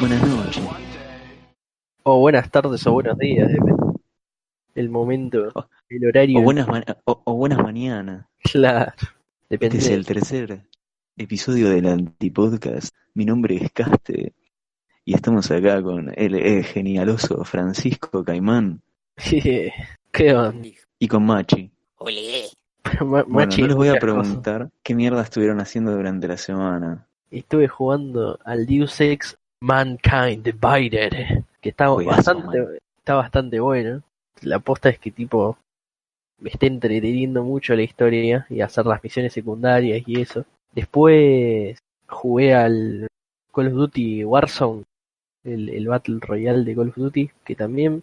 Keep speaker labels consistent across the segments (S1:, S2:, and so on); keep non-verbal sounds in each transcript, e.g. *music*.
S1: Buenas noches.
S2: O buenas tardes o buenos días, depende. El momento, el horario.
S1: O buenas, ma- o, o buenas mañanas.
S2: Claro,
S1: Este es el tercer episodio del Antipodcast. Mi nombre es Caste y estamos acá con el eh, genialoso Francisco Caimán
S2: ¿Qué onda?
S1: y con Machi.
S2: Ma-
S1: Bueno,
S2: Machi,
S1: no les voy a
S2: cosa.
S1: preguntar qué mierda estuvieron haciendo durante la semana.
S2: Estuve jugando al Deus Ex Mankind Divided, que está
S1: Juegazo,
S2: bastante, está bastante bueno. La aposta es que tipo me está entreteniendo mucho la historia y hacer las misiones secundarias y eso. Después jugué al Call of Duty Warzone, el, el Battle Royale de Call of Duty, que también,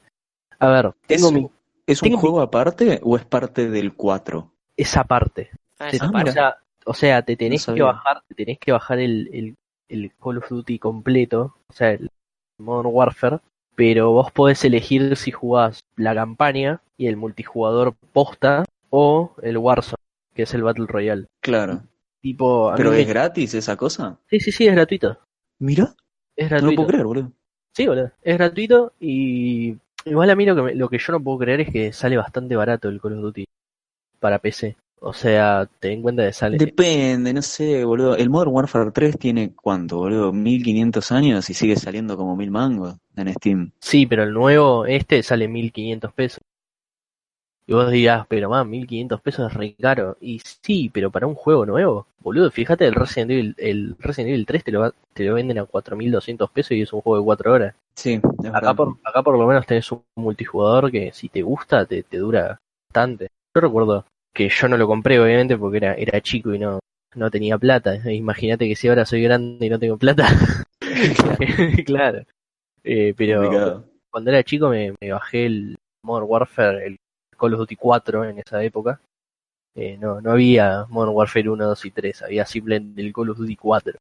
S2: a ver, tengo
S1: ¿Es,
S2: mi,
S1: ¿Es un
S2: tengo mi-
S1: juego aparte o es parte del 4?
S2: esa parte.
S3: Ah, esa
S2: o,
S3: parte.
S2: sea, o sea, te tenés que bajar, te tenés que bajar el, el, el Call of Duty completo, o sea, el Modern Warfare, pero vos podés elegir si jugás la campaña y el multijugador posta o el Warzone, que es el Battle Royale.
S1: Claro.
S2: Tipo,
S1: ¿Pero
S2: me-
S1: es gratis esa cosa?
S2: Sí, sí, sí, es gratuito.
S1: Mira,
S2: Es
S1: no lo
S2: gratuito.
S1: puedo creer, boludo.
S2: Sí, boludo. Es gratuito y igual a mí lo que, me- lo que yo no puedo creer es que sale bastante barato el Call of Duty para PC. O sea, ten en cuenta que sale...
S1: Depende, no sé, boludo. El Modern Warfare 3 tiene cuánto, boludo, 1500 años y sigue saliendo como mil mangos en Steam.
S2: Sí, pero el nuevo, este sale 1500 pesos. Y vos dirás, pero más, 1500 pesos es re caro. Y sí, pero para un juego nuevo, boludo, fíjate, el Resident Evil, el Resident Evil 3 te lo, va- te lo venden a 4200 pesos y es un juego de 4 horas.
S1: Sí,
S2: Acá
S1: verdad.
S2: por, acá por lo menos tenés un multijugador que si te gusta, te, te dura bastante. Yo recuerdo que yo no lo compré, obviamente, porque era, era chico y no, no tenía plata. *laughs* Imagínate que si ahora soy grande y no tengo plata. *laughs* claro. Eh, pero
S1: Complicado.
S2: cuando era chico me, me bajé el Modern Warfare, el Call of Duty 4 en esa época. Eh, no, no había Modern Warfare 1, 2 y 3, había simplemente el Call of Duty 4.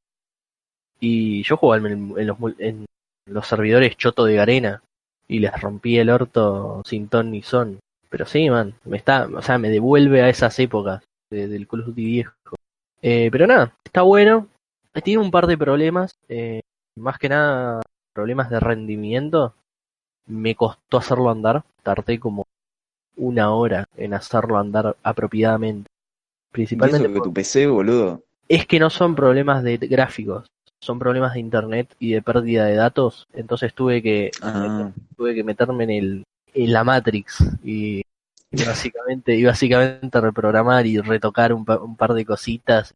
S2: Y yo jugaba en, en los, en los servidores choto de Garena y les rompí el orto sin ton ni son. Pero sí, man, me está, o sea, me devuelve a esas épocas de- del Call of Duty viejo. Eh, pero nada, está bueno. Tiene un par de problemas, eh, más que nada problemas de rendimiento. Me costó hacerlo andar, tardé como una hora en hacerlo andar apropiadamente.
S1: Y
S2: Principalmente
S1: eso que
S2: por-
S1: tu PC, boludo.
S2: es que no son problemas de gráficos, son problemas de internet y de pérdida de datos. Entonces tuve que
S1: Ah,
S2: tuve que meterme en el en la Matrix y, y básicamente y básicamente reprogramar y retocar un, pa- un par de cositas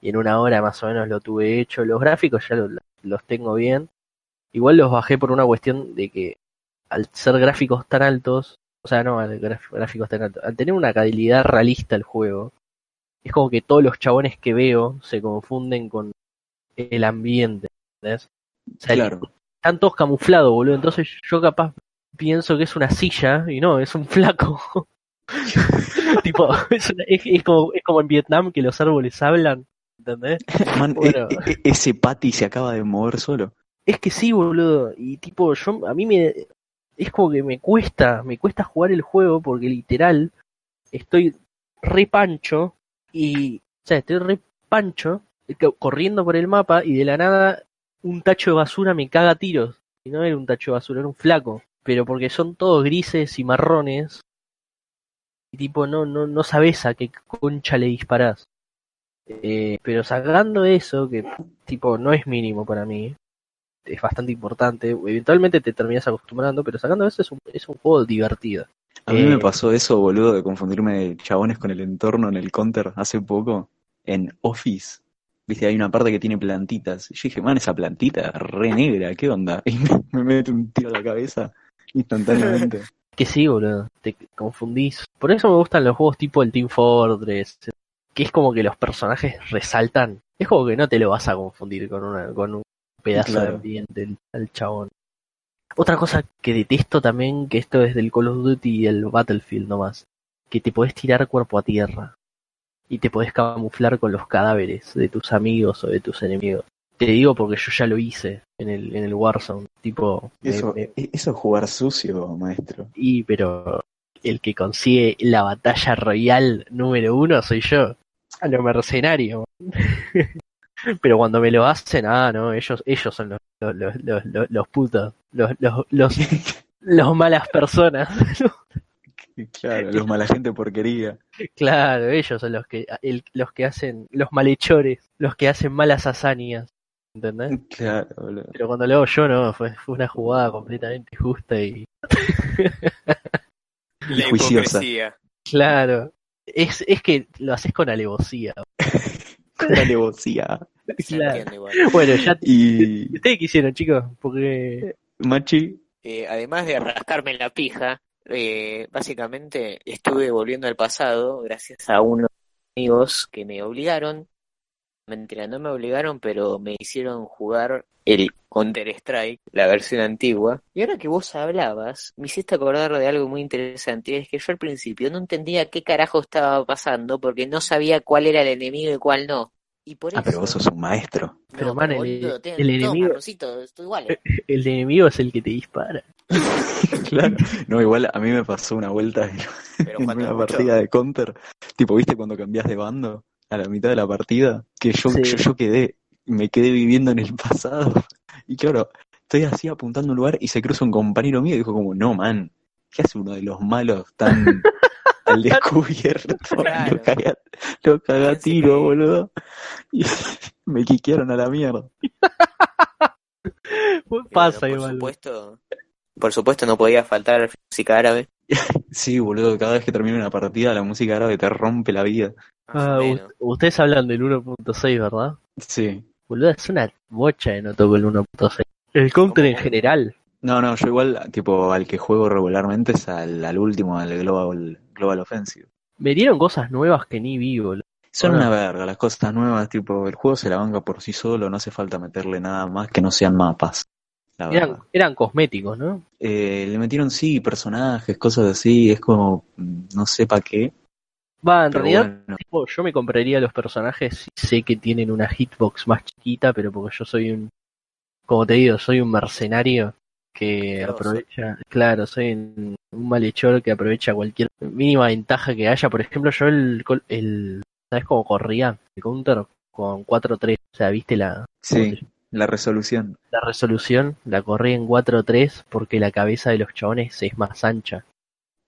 S2: y en una hora más o menos lo tuve hecho. Los gráficos ya lo- los tengo bien. Igual los bajé por una cuestión de que al ser gráficos tan altos o sea, no al graf- gráficos tan altos, al tener una calidad realista el juego, es como que todos los chabones que veo se confunden con el ambiente, ¿entendés? O sea,
S1: Claro.
S2: están todos camuflados, boludo. Entonces yo capaz pienso que es una silla y no, es un flaco. *laughs* tipo, es, una- es- es como, es como en Vietnam que los árboles hablan, ¿entendés?
S1: Man,
S2: Bueno.
S1: e- e- ese Patty se acaba de mover solo.
S2: Es que sí, boludo. Y tipo, yo, a mí me, es como que me cuesta, me cuesta jugar el juego porque literal estoy re pancho y, o sea, estoy re pancho eh, co- corriendo por el mapa y de la nada un tacho de basura me caga a tiros. Y no era un tacho de basura, era un flaco. Pero porque son todos grises y marrones. Y tipo, no, no, no sabes a qué concha le disparás. Eh, pero sacando eso, que tipo no es mínimo para mí, es bastante importante. Eventualmente te terminas acostumbrando, pero sacando eso es un, es un juego divertido.
S1: A mí
S2: Eh,
S1: me pasó eso, boludo, de confundirme chabones con el entorno en el counter hace poco en Office. Viste, hay una parte que tiene plantitas. Yo dije, man, esa plantita re negra, ¿qué onda? *laughs* Y me, me mete un tiro a la cabeza *laughs* instantáneamente.
S2: Que sí, boludo, te confundís. Por eso me gustan los juegos tipo el Team Fortress, que es como que los personajes resaltan. Es como que no te lo vas a confundir con, una, con un pedazo de ambiente el, el chabón. Otra cosa que detesto también, que esto es del Call of Duty y el Battlefield nomás, que te podés tirar cuerpo a tierra y te podés camuflar con los cadáveres de tus amigos o de tus enemigos. Te digo porque yo ya lo hice en el, en el Warzone, tipo...
S1: Eso,
S2: me-
S1: e- eso es jugar sucio, maestro.
S2: y pero el que consigue la batalla royal número uno soy yo. A lo mercenario. *laughs* pero cuando me lo hacen, ah, no, ellos, ellos son los, los, los, los, los- los putos, los, los, los, *laughs* los malas personas. *laughs*
S1: Claro, los mala gente porquería.
S2: claro, ellos son los que, el- los que hacen, los malhechores, los que hacen malas hazañas. ¿Entendés? *laughs*
S1: Claro, boludo.
S2: Pero cuando lo hago yo, no, fue, fue una jugada completamente justa y *laughs*
S3: La
S1: juiciosa.
S3: hipocresía.
S2: claro. Es, es que lo haces con alevosía. *laughs*
S1: Con alevosía.
S2: Claro.
S3: igual.
S2: Bueno, ya
S1: Y
S2: ¿Ustedes qué hicieron, chicos? Porque.
S1: Machi,
S3: Eh, además de rascarme la pija, eh, básicamente estuve volviendo al pasado gracias a unos amigos que me obligaron, mentira, no me obligaron, pero me hicieron jugar el Counter-Strike, la versión antigua. Y ahora que vos hablabas, me hiciste acordar de algo muy interesante, es que yo al principio no entendía qué carajo estaba pasando porque no sabía cuál era el enemigo y cuál no. Y por
S1: ah, pero
S3: eso-
S1: vos sos un maestro.
S2: Pero,
S3: No,
S2: man, el- enemigo-
S3: igual. eh. *laughs*
S2: El enemigo es el que te dispara. *laughs*
S1: Claro. No, igual a mí me pasó una vuelta en,
S3: Pero *laughs*
S1: una
S3: mucho.
S1: partida de counter. Tipo, ¿viste cuando cambias de bando? A la mitad de la partida. Que yo,
S2: Sí.
S1: yo, yo quedé, me quedé viviendo en el pasado. *laughs* Y claro, estoy así apuntando a un lugar y se cruza un compañero mío y dijo como, no, man, ¿qué hace uno de los malos tan *laughs* al descubierto?
S3: Claro. *laughs*
S1: Lo cagué, a- lo cagué a
S3: Pensé
S1: tiro,
S3: que-
S1: boludo. Y me quiquearon a la mierda.
S2: Pasa
S3: por
S2: igual.
S3: supuesto, por supuesto no podía faltar música árabe. *laughs*
S1: Sí, boludo, cada vez que termina una partida la música árabe te rompe la vida.
S2: Ah, ustedes hablan del 1.6, ¿verdad?
S1: Sí.
S2: Boludo, es una bocha de no toco el 1.6. El counter en general.
S1: No, no, yo igual, tipo, al que juego regularmente es al, al último, al Global, Global Offensive.
S2: Me dieron cosas nuevas que ni vi, boludo.
S1: Son una verga, las cosas nuevas, tipo, el juego se la banca por sí solo, no hace falta meterle nada más que no sean mapas.
S2: Eran, cosméticos, ¿no?
S1: Eh, le metieron, sí, personajes, cosas así, es como, no sé para qué.
S2: Va, en
S1: Pero
S2: realidad,
S1: bueno,
S2: tipo, yo me compraría los personajes y sé que tienen una hitbox más chiquita, pero porque yo soy un, como te digo, soy un mercenario que aprovecha, claro, soy un, un malhechor que aprovecha cualquier mínima ventaja que haya. Por ejemplo, yo el, el ¿sabes cómo corría? El counter con 4-3, o sea, viste la,
S1: sí, la resolución.
S2: la resolución, la corrí en 4-3 porque la cabeza de los chabones es más ancha.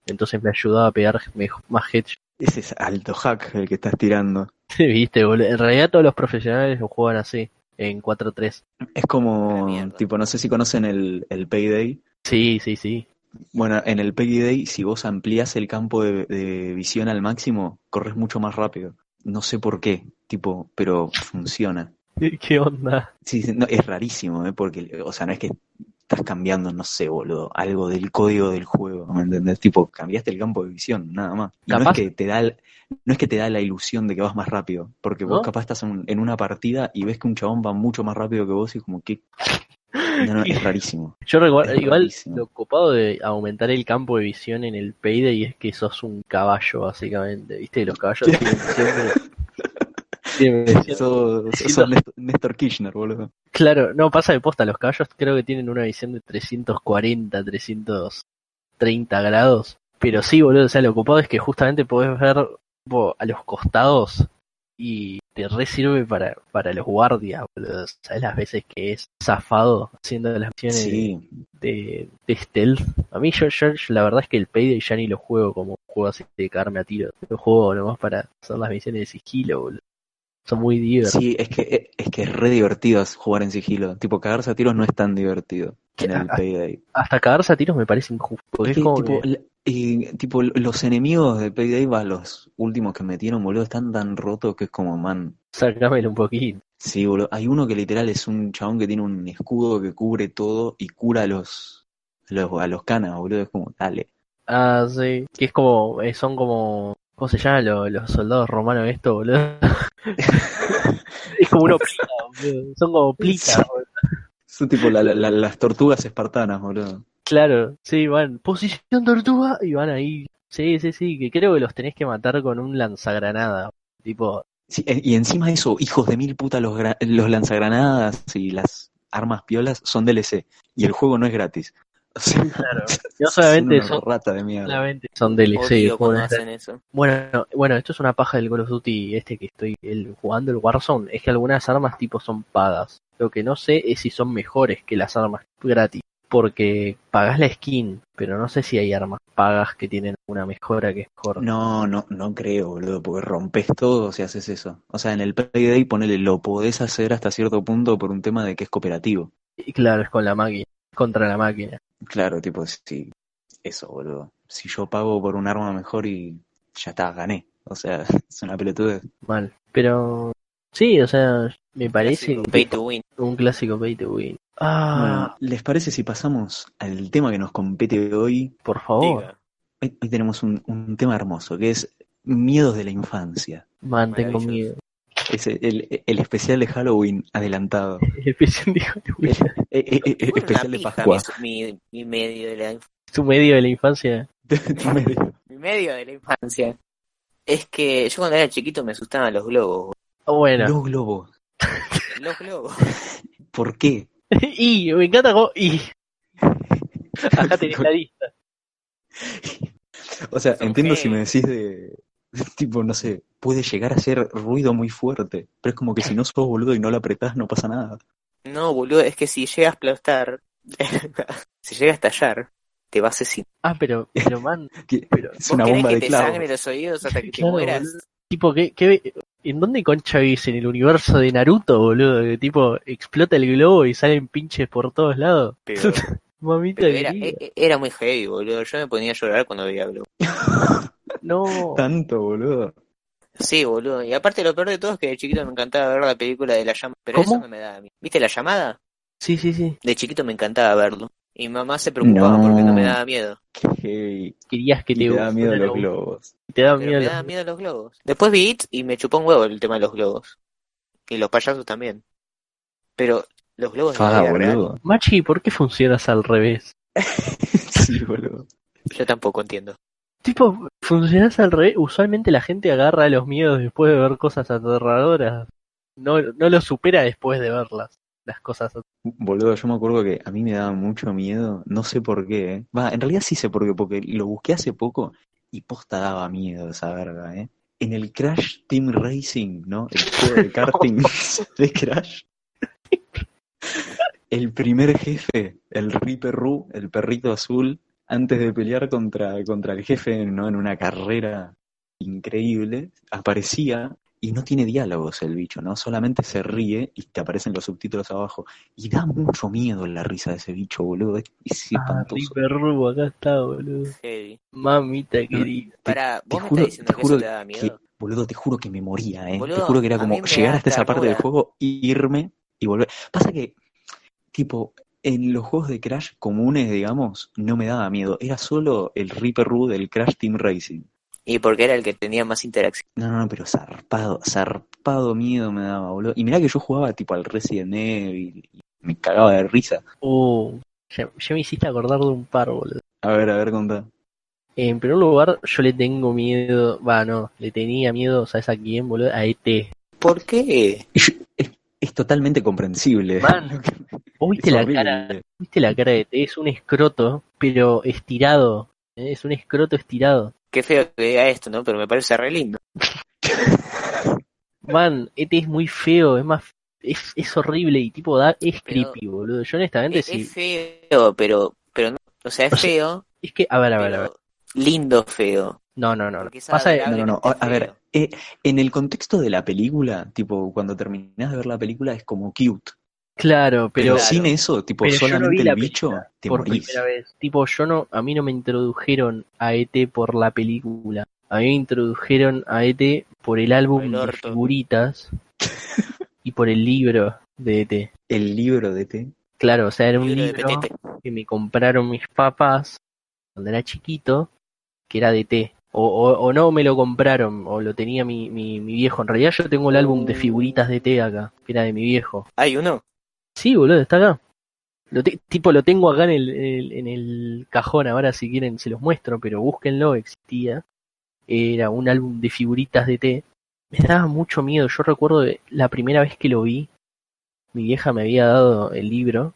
S2: Entonces me ayudaba a pegar mej- más headshots. *laughs*
S1: Ese es alto hack el que estás tirando.
S2: Viste, boludo. En realidad todos los profesionales lo juegan así, en 4-3.
S1: Es como,
S3: mierda.
S1: tipo, no sé si conocen el, el Payday.
S2: Sí, sí, sí.
S1: Bueno, en el Payday, si vos amplías el campo de, de visión al máximo, corres mucho más rápido. No sé por qué, tipo, pero funciona.
S2: ¿Qué onda?
S1: Sí, no, es rarísimo, ¿eh? Porque, o sea, no es que estás cambiando, no sé, boludo, algo del código del juego, ¿me entendés? Tipo, cambiaste el campo de visión, nada más. Y no es que te da no es que te da la ilusión de que vas más rápido, porque vos
S2: ¿No?
S1: capaz estás en, en una partida y ves que un chabón va mucho más rápido que vos y como que no, no, *laughs* es rarísimo.
S2: Yo recuerdo, igual
S1: rarísimo.
S2: lo ocupado de aumentar el campo de visión en el Payday es que sos un caballo, básicamente. ¿Viste? Los caballos tienen siempre.
S1: Sos Néstor, Néstor Kirchner, boludo.
S2: Claro, no pasa de posta. Los caballos creo que tienen una visión de 340, 330 grados. Pero sí, boludo, o sea, lo ocupado es que justamente podés ver a los costados y te re sirve para, para los guardias, boludo. ¿Sabes las veces que es zafado haciendo las misiones
S1: Sí,
S2: de, de stealth? A mí, yo, yo, la verdad es que el Payday ya ni lo juego como un juego así de cagarme a tiro. Lo juego nomás para hacer las misiones de sigilo, boludo. Son muy divertidos.
S1: sí, es que es que es re divertido jugar en sigilo. Tipo, cagarse a tiros no es tan divertido en el Payday.
S2: Hasta cagarse a tiros me parece injusto.
S1: Es que,
S2: como
S1: tipo,
S2: que-
S1: y, tipo, los enemigos de Payday, va, los últimos que metieron, boludo, están tan rotos que es como, man.
S2: Sácamelo un poquito.
S1: Sí, boludo. Hay uno que literal es un chabón que tiene un escudo que cubre todo y cura a los, a los, a los canas, boludo. Es como, dale.
S2: Ah, sí. Que es como, eh, son como, ¿cómo se llama lo- los soldados romanos esto, boludo? *laughs* es como una plita, boludo. Son como plitas, boludo.
S1: Son tipo la- la- la- las tortugas espartanas, boludo.
S2: Claro, sí, van, posición tortuga y van ahí. Sí, sí, sí, que creo que los tenés que matar con un lanzagranada. Tipo,
S1: Sí, e- y encima de eso, hijos de mil putas, los lanzagranadas y las armas piolas son DLC. Y el juego no es gratis. *laughs*
S2: Claro. No solamente
S1: son rata de mierda.
S2: solamente son DLC. Bueno, bueno, esto es una paja del Call of Duty este que estoy el, jugando el Warzone, es que algunas armas tipo son pagas. Lo que no sé es si son mejores que las armas gratis, porque pagas la skin, pero no sé si hay armas pagas que tienen una mejora que es mejor.
S1: No, no, no creo, boludo, porque rompes todo si haces eso. O sea, en el Payday, ponele, lo podés hacer hasta cierto punto por un tema de que es cooperativo.
S2: Y claro, es con la máquina, contra la máquina.
S1: Claro, tipo, sí, eso, boludo. Si yo pago por un arma mejor y ya está, gané. O sea, *laughs* es una pelotudez.
S2: Mal. Pero sí, o sea, me parece
S3: Clásico Pay to win.
S2: un clásico pay to win. Ah,
S1: Bueno, ¿les parece si pasamos al tema que nos compete hoy?
S2: por favor.
S1: Hoy, hoy tenemos un, un tema hermoso, que es miedos de la infancia.
S2: man, tengo miedo.
S1: Es el, el especial de Halloween adelantado. *laughs*
S2: El especial de Halloween.
S1: Eh, eh, eh, eh, especial de Pascua.
S3: Mi, mi, mi medio de la
S2: Su medio de la infancia. *laughs*
S3: mi medio de la infancia. Es que yo cuando era chiquito me asustaban los globos.
S2: Ah, Bueno.
S1: Los globos.
S3: Los globos. *laughs*
S1: ¿Por qué?
S2: y me encanta cómo. Y. Acá tenés la lista.
S1: O sea,
S3: Son
S1: entiendo si me decís de, *laughs* tipo, no sé, puede llegar a ser ruido muy fuerte, pero es como que si no sos boludo y no lo apretás, no pasa nada.
S3: No, boludo, es que si llega a explotar, *laughs* si llega a estallar, te va a asesinar.
S2: Ah, pero, pero man, *laughs*
S1: Que-
S2: Pero,
S1: es
S3: ¿Vos
S1: una bomba
S3: que
S1: de
S3: te sangre los oídos hasta que te
S2: Claro,
S3: mueras?
S2: boludo. tipo, ¿qué, qué, ¿en dónde concha vivís? ¿En el universo de Naruto, boludo? Que tipo, explota el globo y salen pinches por todos lados.
S3: Pero,
S2: Mamita
S3: pero era,
S2: querida.
S3: e- era muy heavy, boludo. Yo me ponía a llorar cuando veía globos.
S2: No.
S1: Tanto, boludo.
S3: Sí, boludo. Y aparte lo peor de todo es que de chiquito me encantaba ver la película de la llamada. Pero
S2: ¿Cómo?
S3: eso no me daba miedo. ¿Viste la llamada?
S2: Sí, sí, sí.
S3: De chiquito me encantaba verlo. Y mi mamá se preocupaba
S1: No.
S3: porque no me daba miedo.
S1: Qué.
S2: Querías que
S1: Y
S2: te,
S1: te da miedo los
S2: a-
S1: globos.
S2: Te da
S3: Pero
S2: miedo
S3: me
S2: los-
S3: daba miedo los globos. Después vi It y me chupó un huevo el tema de los globos. Y los payasos también. Pero los globos de la
S1: Fa,
S3: vida real,
S1: boludo.
S2: Machi, ¿por qué funcionas al revés? *laughs*
S1: Sí, boludo.
S3: yo tampoco entiendo.
S2: Tipo, funcionas al revés. Usualmente la gente agarra los miedos después de ver cosas aterradoras. No, no lo supera después de verlas. Las cosas.
S1: Boludo, yo me acuerdo que a mí me daba mucho miedo, no sé por qué, ¿eh? Va, en realidad sí sé por qué, porque lo busqué hace poco y posta daba miedo esa verga, ¿eh? En el Crash Team Racing, ¿no? El juego de karting *laughs* *laughs* de Crash. El primer jefe, el Reaper Ru, el perrito azul, antes de pelear contra, contra el jefe, ¿no? En una carrera increíble, aparecía y no tiene diálogos el bicho, ¿no? Solamente se ríe y te aparecen los subtítulos abajo. Y da mucho miedo la risa de ese bicho, boludo. Es,
S2: Ah,
S1: espantoso.
S2: Reaper Rubo, acá está, boludo.
S3: Heavy.
S2: Mamita querida.
S3: Para,
S1: Te
S3: me
S1: juro,
S3: estás diciendo
S1: te
S3: que
S1: juro
S3: eso te da miedo.
S1: que, boludo, te juro que me moría, ¿eh? te juro que era como llegar hasta esa parte del juego, irme y volver. Pasa que, tipo, en los juegos de Crash comunes, digamos, no me daba miedo. Era solo el Reaper Roo del Crash Team Racing.
S3: Y porque era el que tenía más interacción.
S1: No, no, no, pero zarpado, zarpado miedo me daba, boludo. Y mirá que yo jugaba tipo al Resident Evil y me cagaba de risa.
S2: Uh, ya, ya me hiciste acordar de un par, boludo.
S1: A ver, a ver, contá.
S2: En primer lugar, yo le tengo miedo, va, no, le tenía miedo, ¿sabes a quién, boludo? A ET.
S3: ¿Por qué?
S1: Yo- es, totalmente comprensible.
S2: Man, *laughs* ¿Vos viste la cara? ¿Viste la cara de? Es un escroto, pero estirado. ¿eh? Es un escroto estirado.
S3: Qué feo que diga esto, ¿no? Pero me parece re lindo. *laughs*
S2: Man, ET es muy feo, es más, es, es horrible y tipo da, es
S3: Pero-
S2: creepy, boludo. Yo honestamente
S3: Es,
S2: sí.
S3: es feo, pero, pero no. O sea, es
S2: O sea,
S3: feo,
S2: Es que, a ver, a ver, a ver.
S3: lindo feo.
S2: No, no, no. Pasa
S1: No, no, no. A ver. Eh, en el contexto de la película, tipo, cuando terminás de ver la película es como cute.
S2: Claro,
S1: Pero,
S2: pero,
S1: sin eso, tipo,
S2: pero no
S1: solamente el bicho, te
S2: por
S1: morís.
S2: primera vez. Tipo, yo no, a mí no me introdujeron a ET por la película. A mí me introdujeron a ET por el álbum
S3: el
S2: de figuritas *laughs* y por el libro de ET.
S1: El libro de T.
S2: Claro, o sea, era un
S3: Libro de
S2: libro
S3: Petete.
S2: que me compraron mis papás cuando era chiquito, que era de T. O, o, o no me lo compraron, o lo tenía mi, mi, mi viejo. En realidad yo tengo el álbum de figuritas de T acá, que era de mi viejo.
S3: ¿Hay uno?
S2: Sí, boludo, está acá. Lo te- tipo, lo tengo acá en el, el- en el cajón, ahora si quieren se los muestro, pero búsquenlo, existía. Era un álbum de figuritas de T. Me daba mucho miedo, yo recuerdo la primera vez que lo vi, mi vieja me había dado el libro,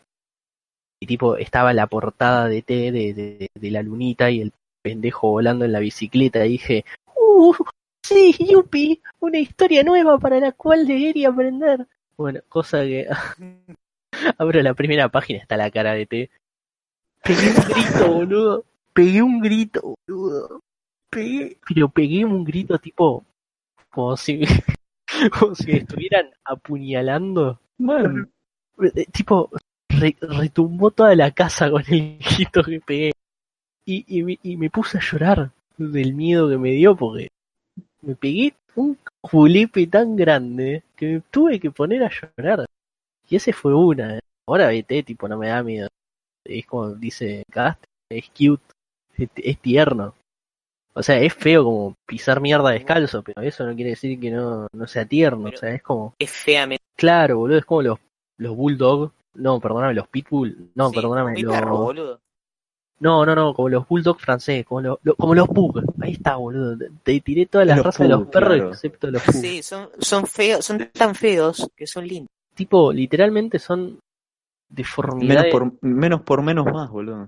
S2: y tipo, estaba la portada de T de, de, de la lunita y el pendejo volando en la bicicleta, y dije, ¡Uh! Sí, yupi, una historia nueva para la cual y aprender. Bueno, cosa que *laughs* Abro la primera página, está la cara de T. Pegué un grito, boludo. Pegué un grito, boludo. Pegué, pero pegué un grito tipo como si *laughs* como si me estuvieran apuñalando.
S1: Man,
S2: Eh, Tipo, re- retumbó toda la casa con el grito que pegué. Y, y, me- y me puse a llorar del miedo que me dio porque me pegué un julepe tan grande que me tuve que poner a llorar. Y ese fue una. ¿eh? Ahora vete, tipo, no me da miedo. Es como dice Cast, es cute, es, es tierno. O sea, es feo como pisar mierda descalzo, pero eso no quiere decir que no, no sea tierno.
S3: Pero-
S2: O sea, es como,
S3: Es feamente.
S2: claro, boludo, es como los, los bulldog. No, perdóname, los pitbull. No,
S3: Sí,
S2: perdóname, los...
S3: boludo.
S2: No, no, no, como los bulldog francés, como los, lo- como los pug. Ahí está, boludo. Te, tiré todas las
S1: Los
S2: razas de los perros
S1: claro.
S2: excepto los pug.
S3: Sí, son, son feos, son tan feos que son lindos.
S2: Tipo, literalmente son
S1: menos
S2: deformidades.
S1: por, menos por menos más, boludo.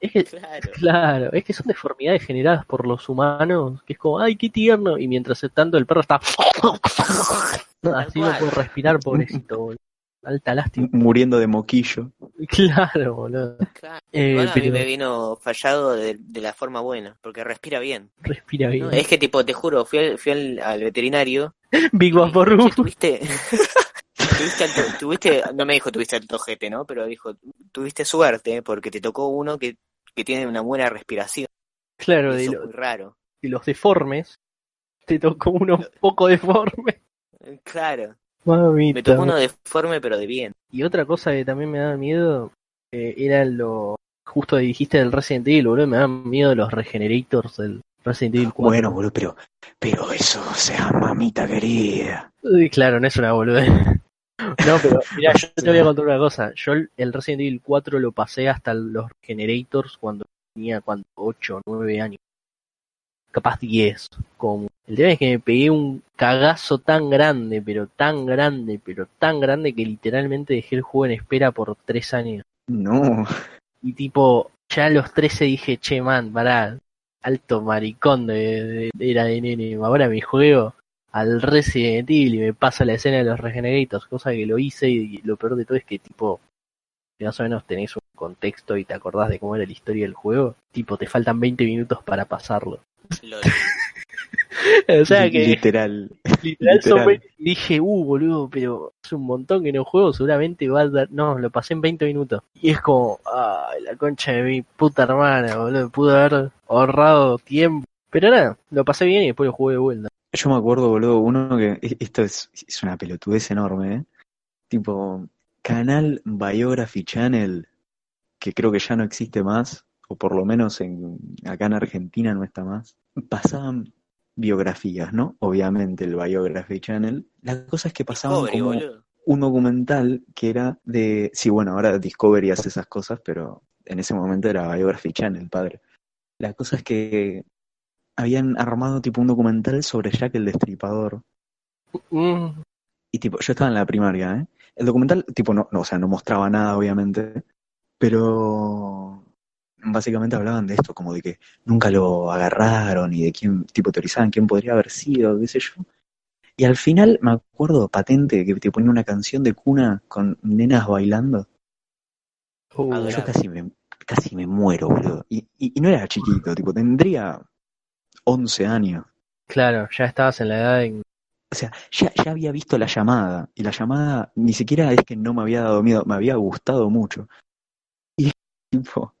S2: Es que,
S3: Claro.
S2: claro, es que son deformidades generadas por los humanos, que es como, ay, qué tierno. Y mientras tanto el perro está. *laughs* Así no puede respirar, pobrecito, boludo. Alta lástima. *laughs*
S1: Muriendo de moquillo.
S2: Claro, boludo.
S3: Claro.
S2: Eh,
S3: Bueno, a mí me vino fallado de, de la forma buena, porque respira bien.
S2: respira bien.
S3: ¿no? Es que tipo, te juro, fui al, fui al, al veterinario. *laughs*
S2: Big.
S3: "Che, tuviste, *laughs* tuviste, alto- tuviste, no me dijo tuviste alto ojete, ¿no? Pero dijo, tuviste suerte, porque te tocó uno que, que tiene una buena respiración.
S2: Claro,
S3: Y
S2: de, lo-
S3: muy raro.
S2: de los deformes. Te tocó uno un poco deforme.
S3: Claro.
S2: Mamita.
S3: Me tocó uno deforme, pero de bien.
S2: Y otra cosa que también me daba miedo eh, era lo. Justo dijiste del Resident Evil, boludo. Me daban miedo los regenerators del Resident Evil 4.
S1: Bueno, boludo, pero, pero eso, o sea, mamita querida.
S2: Uy, claro, no es una boludez. *laughs* No, pero mira, yo te voy a contar una cosa. Yo el- Resident Evil 4 lo pasé hasta los Regenerators cuando tenía cuando 8 o 9 años. Capaz 10. Como. El tema es que me pegué un cagazo tan grande, pero tan grande, pero tan grande que literalmente dejé el juego en espera por 3 años.
S1: No.
S2: Y tipo, ya a los 13 dije, che, man, pará, alto maricón de, de- era de nene. Ahora me juego al Resident Evil y me pasa la escena de los Regenerators, cosa que lo hice y lo peor de todo es que tipo, si más o menos tenés un contexto y te acordás de cómo era la historia del juego, tipo, te faltan 20 minutos para pasarlo.
S3: Lol. *laughs*
S2: o sea que
S1: Literal. *laughs*
S2: literal son
S1: literal.
S2: 20 y dije, uh, boludo, pero hace un montón que no juego, seguramente va a dar, no, lo pasé en 20 minutos. Y es como, ay, la concha de mi puta hermana, boludo, pude haber ahorrado tiempo. Pero nada, lo pasé bien y después lo jugué de vuelta.
S1: Yo me acuerdo, boludo, uno que. e- Esto es, es una pelotudez enorme, ¿eh? Tipo, Canal Biography Channel que creo que ya no existe más, o por lo menos en, acá en Argentina no está más, pasaban biografías, ¿no? Obviamente el Biography Channel. La cosa es que pasaban
S3: Discovery,
S1: como
S3: boludo.
S1: un documental que era de... Sí, bueno, ahora Discovery hace esas cosas, pero en ese momento era Biography Channel, padre. La cosa es que habían armado tipo un documental sobre Jack el Destripador.
S2: Mm,
S1: Y tipo, yo estaba en la primaria, ¿eh? El documental, tipo, no, no, o sea, no mostraba nada, obviamente, pero básicamente hablaban de esto, como de que nunca lo agarraron y de quién, tipo, teorizaban quién podría haber sido, qué sé yo. Y al final me acuerdo patente que te ponía una canción de cuna con nenas bailando.
S2: uh,
S3: Adorable.
S1: Yo casi me, casi me muero, boludo. Y, y, y no era chiquito, tipo, tendría 11 años.
S2: claro, ya estabas en la edad en...
S1: O sea, ya, ya había visto la llamada, y la llamada ni siquiera es que no me había dado miedo, me había gustado mucho. Y tipo,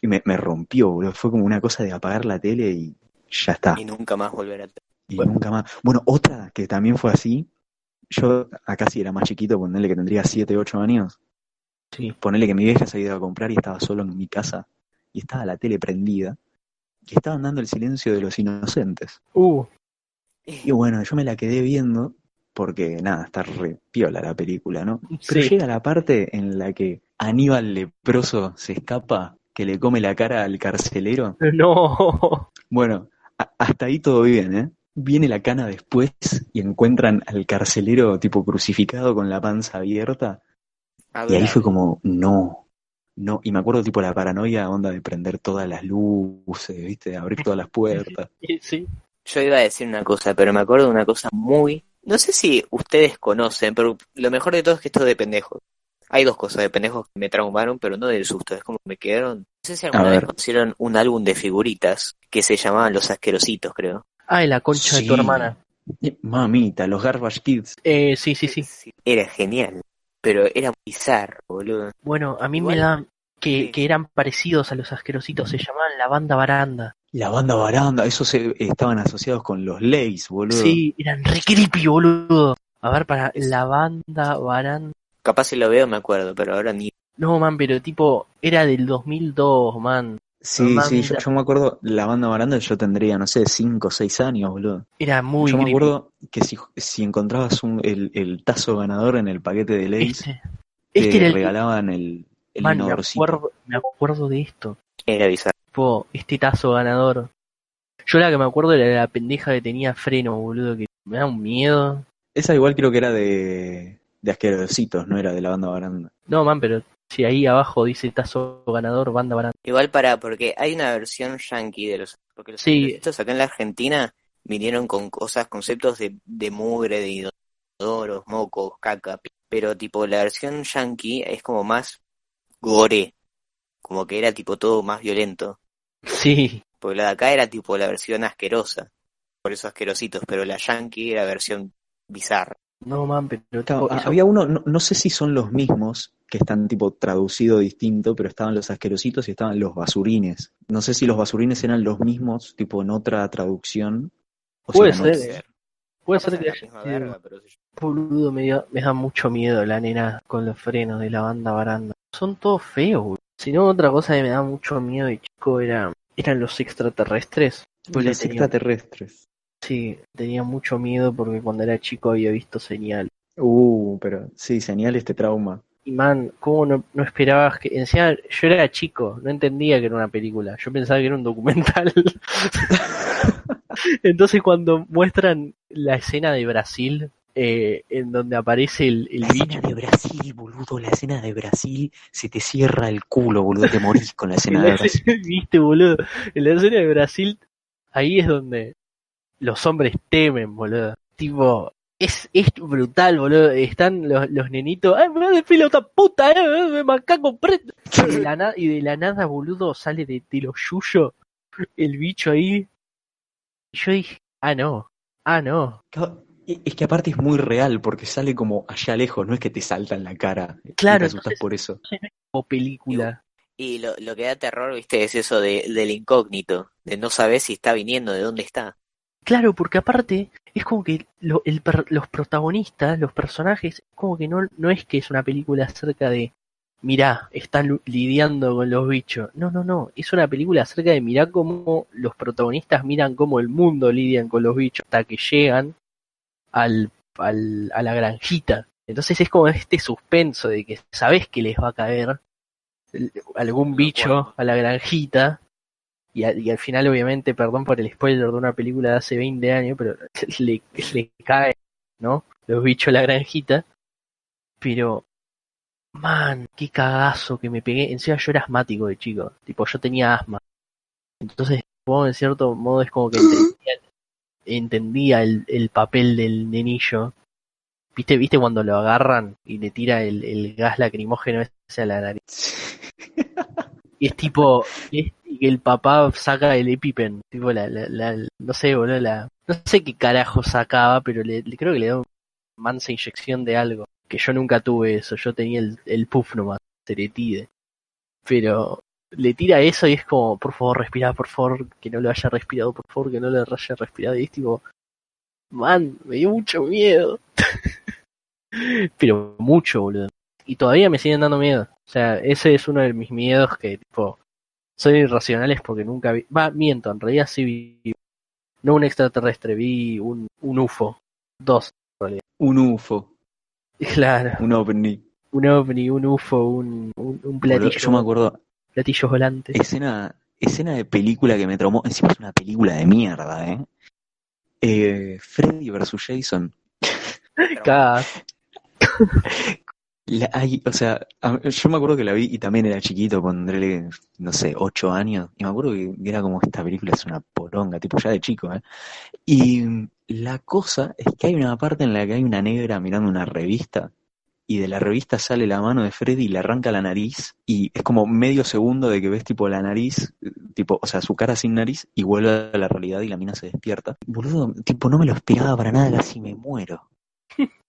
S1: y me, me rompió, boludo. Fue como una cosa de apagar la tele y ya está.
S3: Y nunca más volver a...
S1: Y nunca más. Bueno, otra que también fue así, yo acá sí era más chiquito, ponerle que tendría 7, 8 años.
S2: Sí.
S1: Ponerle que mi vieja se había ido a comprar y estaba solo en mi casa y estaba la tele prendida y estaban dando el silencio de los inocentes.
S2: Uh,
S1: Y bueno, yo me la quedé viendo porque nada, está re piola la película, ¿no? Pero
S2: sí.
S1: llega la parte en la que Aníbal leproso se escapa, que le come la cara al carcelero.
S2: No.
S1: Bueno, hasta ahí todo bien, ¿eh? Viene la cana después y encuentran al carcelero tipo crucificado con la panza abierta. Y ahí fue como, no, no. Y me acuerdo tipo la paranoia, onda de prender todas las luces, ¿viste? De abrir todas las puertas.
S2: Sí.
S3: Yo iba a decir una cosa, pero me acuerdo de una cosa muy... No sé si ustedes conocen, pero lo mejor de todo es que esto es de pendejos. Hay dos cosas de pendejos que me traumaron, pero no del susto, es como me quedaron... No sé si alguna vez
S1: ver.
S3: conocieron un álbum de figuritas que se llamaban Los Asquerositos, creo.
S2: Ay, la concha de tu hermana.
S1: Mamita, los Garbage Kids.
S2: Eh, sí, sí, sí.
S3: Era genial, pero era bizarro, boludo.
S2: Bueno, a mí
S3: Igual.
S2: me que,
S3: Sí.
S2: que eran parecidos a los asquerositos, se llamaban la banda baranda.
S1: La banda baranda, esos se- estaban asociados con los Lays, boludo.
S2: Sí, eran re creepy, boludo. A ver, para la banda baranda.
S3: Capaz si lo veo me acuerdo, pero ahora ni...
S2: No, man, pero tipo, era del 2002, man.
S1: Sí,
S2: Mamá
S1: sí, yo, yo me acuerdo, la banda baranda yo tendría, no sé, 5 o 6 años, boludo.
S2: Era muy
S1: yo me acuerdo que si, si encontrabas un, el, el tazo ganador en el paquete de Lays,
S2: Este,
S1: te
S2: este era el.
S1: regalaban el, el
S2: Man, me
S1: inodorcito.
S2: acuerdo, me acuerdo de esto.
S3: Era bizarro.
S2: Tipo, este tazo ganador. Yo la que me acuerdo era la pendeja que tenía freno, boludo, que me da un miedo.
S1: Esa igual creo que era de, de asquerositos, no era de la banda baranda.
S2: No, man, pero si ahí abajo dice tazo ganador, banda baranda.
S3: Igual para, porque hay una versión yankee de los... Porque los
S2: Sí.
S3: estos acá en la Argentina vinieron con cosas, conceptos de, de mugre, de inodoros, mocos, caca, pero tipo la versión yankee es como más gore, como que era tipo todo más violento,
S2: Sí,
S3: porque la de acá era tipo la versión asquerosa, por eso asquerositos, pero la yankee era versión bizarra.
S2: no, man, pero
S1: Claro, había uno, no, no sé si son los mismos, que están tipo traducido distinto, pero estaban los asquerositos y estaban los basurines. No sé si los basurines eran los mismos, tipo en otra traducción. o si
S2: Puede
S1: eran
S2: ser,
S1: otros.
S2: puede ser
S3: Capaz
S2: que haya
S3: misma
S2: sido-
S3: verga, pero sí.
S2: Boludo, me, dio- me da mucho miedo la nena con los frenos de la banda baranda. Son todos feos, boludo. Si no, otra cosa que me da mucho miedo de chico era, eran los extraterrestres. Pues
S1: Los
S2: tenía-
S1: extraterrestres.
S2: Sí, tenía mucho miedo porque cuando era chico había visto señal.
S1: Uh, pero sí, señal este trauma.
S2: Y man, ¿cómo no, no esperabas que... Encima, yo era chico, no entendía que era una película. Yo pensaba que era un documental. *laughs* Entonces cuando muestran la escena de Brasil, eh, en donde aparece el, el
S1: La
S2: bicho...
S1: escena de Brasil, boludo, la escena de Brasil, se te cierra el culo, boludo, te morís con la *laughs* escena de Brasil.
S2: Viste, boludo. En la escena de Brasil, ahí es donde los hombres temen, boludo. Tipo, es, es brutal, boludo. Están los, los nenitos, ¡ay, me de pelota puta! ¡Eh, me macaco preto! *laughs* Y de la, y de la nada, boludo, sale de, de los yuyos el bicho ahí. Y yo dije, ah, no, ah, no.
S1: E- Es que aparte es muy real, porque sale como allá lejos, no es que te salta en la cara. y
S2: Claro,
S1: te asustas
S2: entonces-
S1: por eso.
S2: Como película.
S3: Y lo, lo que da terror, viste, es eso de, del incógnito, de no saber si está viniendo, de dónde está.
S2: Claro, porque aparte es como que lo- el per- los protagonistas, los personajes, como que no, no es que es una película acerca de mirá, están lidiando con los bichos. No, no, no, es una película acerca de mirá cómo los protagonistas miran cómo el mundo lidian con los bichos hasta que llegan al, al, a la granjita. Entonces es como este suspenso de que sabes que les va a caer algún bicho a la granjita. Y, al- y al final, obviamente, perdón por el spoiler de una película de hace 20 años, pero *laughs* le, le cae, ¿no? Los bichos a la granjita. Pero, man, qué cagazo que me pegué. Encima yo era asmático de chico. Tipo, yo tenía asma. Entonces, en cierto modo, es como que *laughs* entendía el, el papel del nenillo. ¿Viste, ¿Viste cuando lo agarran y le tira el, el gas lacrimógeno ese a la nariz? Y es tipo, y es- el papá saca el EpiPen, tipo la, la, la- no sé, boludo, la, no sé qué carajo sacaba, pero le, le- creo que le da una mansa inyección de algo, que yo nunca tuve eso, yo tenía el, el puff nomás, ceretide. Pero le tira eso y es como, por favor, respira, por favor, que no lo haya respirado, por favor, que no lo haya respirado, y es tipo, man, me dio mucho miedo. *laughs* pero mucho, boludo. Y todavía me siguen dando miedo. O sea, ese es uno de mis miedos que, tipo, son irracionales porque nunca vi. Va, miento, en realidad sí vi. No un extraterrestre, vi un, un UFO. Dos,
S1: Un UFO, *laughs*
S2: claro.
S1: un ovni.
S2: Un ovni, un UFO, un, un, un platillo,
S1: Yo me acuerdo,
S2: platillo volante.
S1: escena, escena de película que me traumó. Encima es una película de mierda, ¿eh? eh Freddy vs. Jason. *laughs* La- hay- o sea, a- yo me acuerdo que la vi y también era chiquito, pondrele, no sé, ocho años, y me acuerdo que era como esta película es una poronga, tipo ya de chico, ¿eh? Y la cosa es que hay una parte en la que hay una negra mirando una revista, y de la revista sale la mano de Freddy y le arranca la nariz, y es como medio segundo de que ves tipo la nariz, tipo, o sea, su cara sin nariz, y vuelve a la realidad y la mina se despierta. Boludo, tipo, no me lo esperaba para nada, casi me muero *laughs*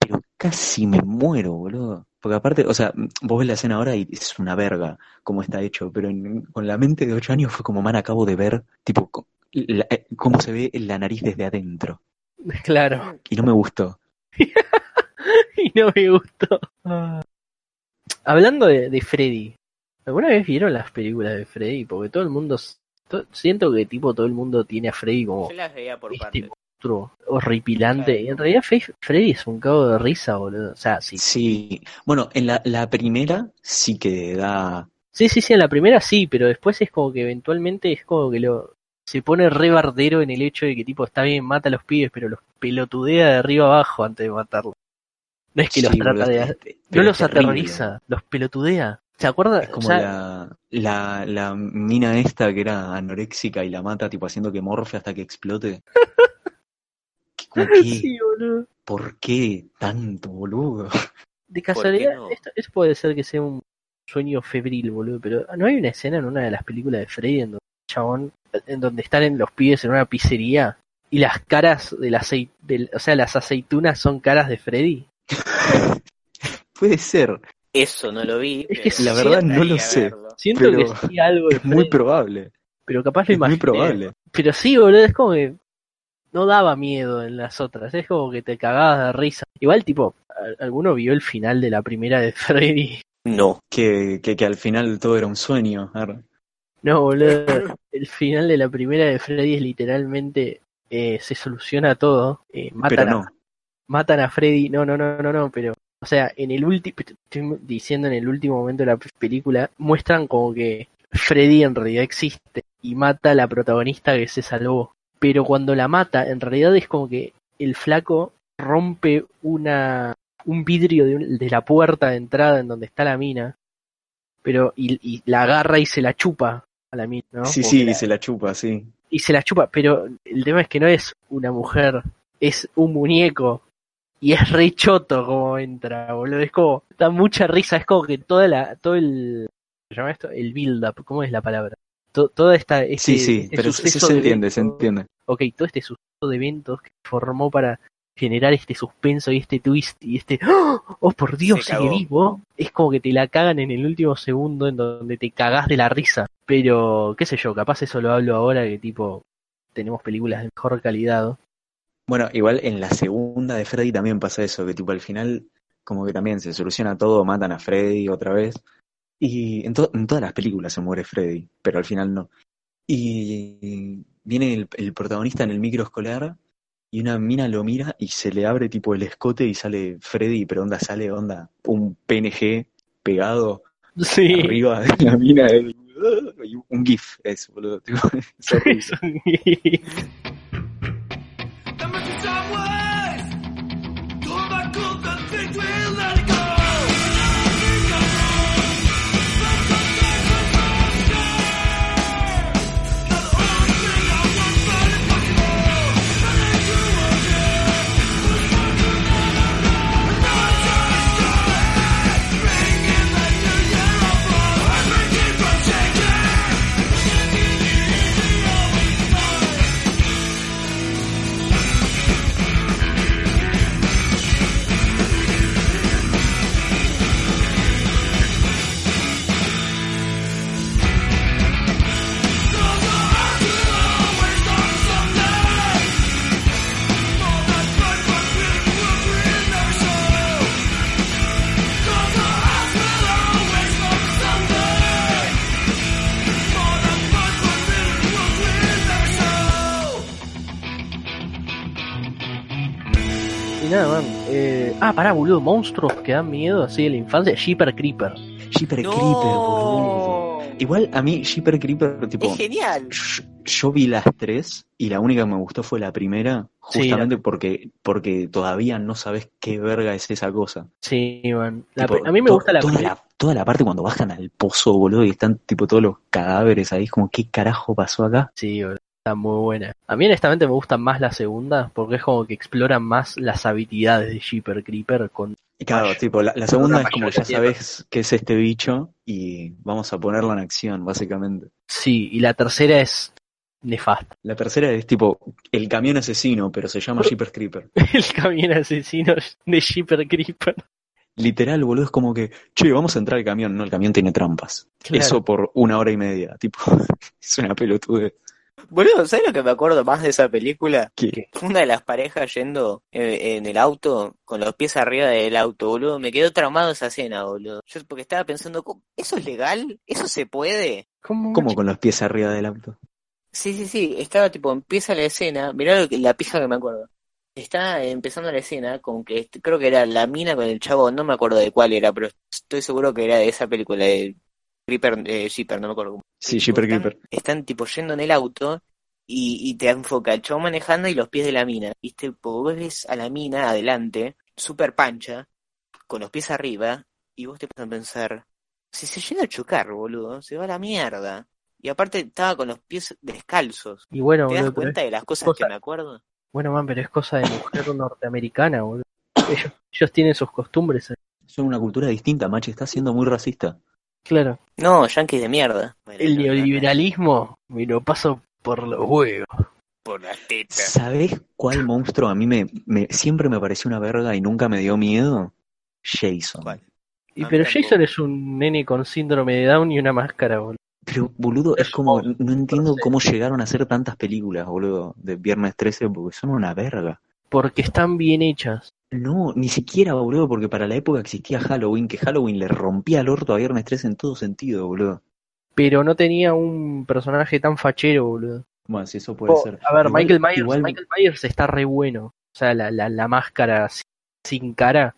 S1: pero casi me muero, boludo. Porque aparte, o sea, vos ves la escena ahora y es una verga cómo está hecho, pero en- con la mente de ocho años fue como, man, acabo de ver, tipo, la- eh, cómo se ve la nariz desde adentro.
S2: Claro.
S1: Y no me gustó. *laughs* *laughs*
S2: y no me gustó. Hablando de, de Freddy, ¿alguna vez vieron las películas de Freddy? Porque todo el mundo, to- siento que tipo todo el mundo tiene a Freddy como
S3: Yo las veía por
S2: este monstruo horripilante.
S3: Claro.
S2: Y en realidad Fe- Freddy es un cago de risa, boludo. O sea, sí.
S1: Sí, bueno, en la, la primera sí que da...
S2: Sí, sí, sí, en la primera sí, pero después es como que eventualmente es como que lo se pone re bardero en el hecho de que tipo está bien, mata a los pibes, pero los pelotudea de arriba abajo antes de matarlos. No es que los trata de... No los
S1: terrible.
S2: aterroriza, los pelotudea. ¿Se acuerda?
S1: Es como
S2: O sea,
S1: la, la, la mina esta que era anoréxica y la mata, tipo haciendo que morfe hasta que explote. *laughs*
S2: Sí, boludo.
S1: ¿Por qué tanto, boludo? *laughs*
S2: De casualidad,
S3: no?
S2: esto, esto puede ser que sea un sueño febril, boludo, pero ¿no hay una escena en una de las películas de Freddy en donde, chabón, en donde están en los pibes en una pizzería y las caras del aceite, del, o sea, las aceitunas son caras de Freddy? *laughs*
S1: Puede ser,
S3: Eso no lo vi.
S2: Es que
S3: pero
S1: la verdad no lo sé.
S3: verlo.
S2: Siento
S1: Pero
S2: que sí algo
S1: es muy probable.
S2: pero capaz lo
S1: Es muy
S2: imaginé.
S1: probable.
S2: Pero sí, boludo, es como que no daba miedo en las otras, es como que te cagabas de risa. Igual, tipo, ¿al- ¿alguno vio el final de la primera de *laughs* Freddy?
S3: No.
S1: Que, que, que al final todo era un sueño.
S2: No, boludo. El final de la primera de Freddy es literalmente eh, se soluciona todo. eh, matan,
S1: Pero
S2: a,
S1: no.
S2: Matan a Freddy. No, no, no, no, no, pero. O sea, en el último. Estoy diciendo en el último momento de la película, muestran como que Freddy en realidad existe y mata a la protagonista que se salvó. Pero cuando la mata, en realidad es como que el flaco rompe una un vidrio de, un- de la puerta de entrada en donde está la mina, pero y, y la agarra y se la chupa a la mina, ¿no?
S1: Sí,
S2: Como
S1: sí,
S2: la-
S1: se la chupa, sí.
S2: y se la chupa, pero el tema es que no es una mujer, es un muñeco. Y es re choto como entra, boludo. Es como, da mucha risa, es como que toda la, todo el, ¿se llama esto? El build up, ¿cómo es la palabra? To- toda esta, este,
S1: Sí, sí,
S2: este
S1: pero se,
S2: suceso
S1: se
S2: de
S1: entiende, se entiende.
S2: Ok, todo este suceso de eventos que formó para generar este suspenso y este twist y este ¡Oh, oh, por Dios, sigue vivo, es como que te la cagan en el último segundo en donde te cagás de la risa. Pero, qué sé yo, capaz eso lo hablo ahora que tipo tenemos películas de mejor calidad.
S1: Bueno, igual en la segunda de Freddy también pasa eso, que tipo al final como que también se soluciona todo, matan a Freddy otra vez. Y en, to- en todas las películas se muere Freddy, pero al final no. Y viene el, el protagonista en el micro escolar y una mina lo mira y se le abre tipo el escote y sale Freddy, pero onda sale onda un PNG pegado
S2: Sí.
S1: arriba de la mina. el- y un GIF es, boludo. tipo, *laughs* es horrible.
S2: Y nada, man. Eh, ah, pará, boludo. Monstruos que dan miedo así de la infancia. Jeeper Creeper.
S1: Jeeper Creeper, boludo. Igual a mí Jeeper Creeper, tipo,
S3: Es genial.
S1: yo, yo vi las tres y la única que me gustó fue la primera,
S2: Sí,
S1: justamente porque, porque todavía no sabes qué verga es esa cosa.
S2: Sí, man. La
S1: Tipo,
S2: pri- a mí me gusta la
S1: toda
S2: primera.
S1: la, toda la parte cuando bajan al pozo, boludo, y están tipo todos los cadáveres ahí, es como, ¿qué carajo pasó acá?
S2: Sí, boludo. Está muy buena. A mí honestamente me gusta más la segunda porque es como que exploran más las habilidades de Jeeper Creeper con...
S1: Claro, tipo, la, la segunda es como, ya sabes qué es este bicho y vamos a ponerlo en acción, básicamente.
S2: Sí, y la tercera es nefasta.
S1: La tercera es tipo, el camión asesino, pero se llama Jeepers Creeper. *laughs*
S2: El camión asesino de Jeeper Creeper.
S1: Literal, boludo, es como que, che, vamos a entrar al camión. No, el camión tiene trampas.
S2: Claro.
S1: Eso por una hora y media. Tipo, *laughs* es una pelotude.
S3: Boludo, ¿sabes lo que me acuerdo más de esa película?
S1: ¿Qué?
S3: Una de las parejas yendo eh, en el auto, con los pies arriba del auto, boludo. Me quedó traumado esa escena, boludo. Yo porque estaba pensando, ¿cómo- ¿eso es legal? ¿Eso se puede?
S2: ¿Cómo?
S1: ¿Cómo con los pies arriba del auto?
S3: Sí, sí, sí. Estaba tipo, empieza la escena. Mirá lo que- la pija que me acuerdo. Está empezando la escena con que creo que era la mina con el chavo, no me acuerdo de cuál era, pero estoy seguro que era de esa película de Creeper, eh, no me acuerdo cómo.
S1: Sí, Jeepers
S3: están,
S1: Creeper.
S3: están tipo yendo en el auto y, y te enfoca el chavo manejando y los pies de la mina. Y tipo, vos ves a la mina adelante, súper pancha, con los pies arriba, y vos te pones a pensar, si se llega a chocar, boludo, se va a la mierda. Y aparte estaba con los pies descalzos.
S2: Y bueno,
S3: ¿Te das
S2: boludo,
S3: cuenta de las cosas
S2: cosa-
S3: que me acuerdo?
S2: bueno, man, pero es cosa de mujer norteamericana, boludo. Ellos, ellos tienen sus costumbres.
S1: Son una cultura distinta, macho. Está siendo muy racista.
S2: Claro.
S3: No, yankees de mierda.
S2: El neoliberalismo me lo paso por los huevos.
S3: Por las tetas.
S1: ¿Sabés cuál monstruo a mí me, me- siempre me pareció una verga y nunca me dio miedo? Jason.
S2: Y pero Jason es un nene con síndrome de Down y una máscara, boludo.
S1: Pero, boludo, es como, no entiendo cómo llegaron a hacer tantas películas, boludo, de Viernes 13, porque son una verga.
S2: Porque están bien hechas.
S1: No, ni siquiera, boludo, porque para la época existía Halloween, que Halloween le rompía el orto a Viernes 13 en todo sentido, boludo.
S2: Pero no tenía un personaje tan fachero, boludo.
S1: Bueno, si eso puede
S2: Oh,
S1: ser.
S2: a ver,
S1: Igual-
S2: Michael Myers,
S1: igual-
S2: Michael Myers está re bueno. O sea, la, la, la máscara sin, sin cara.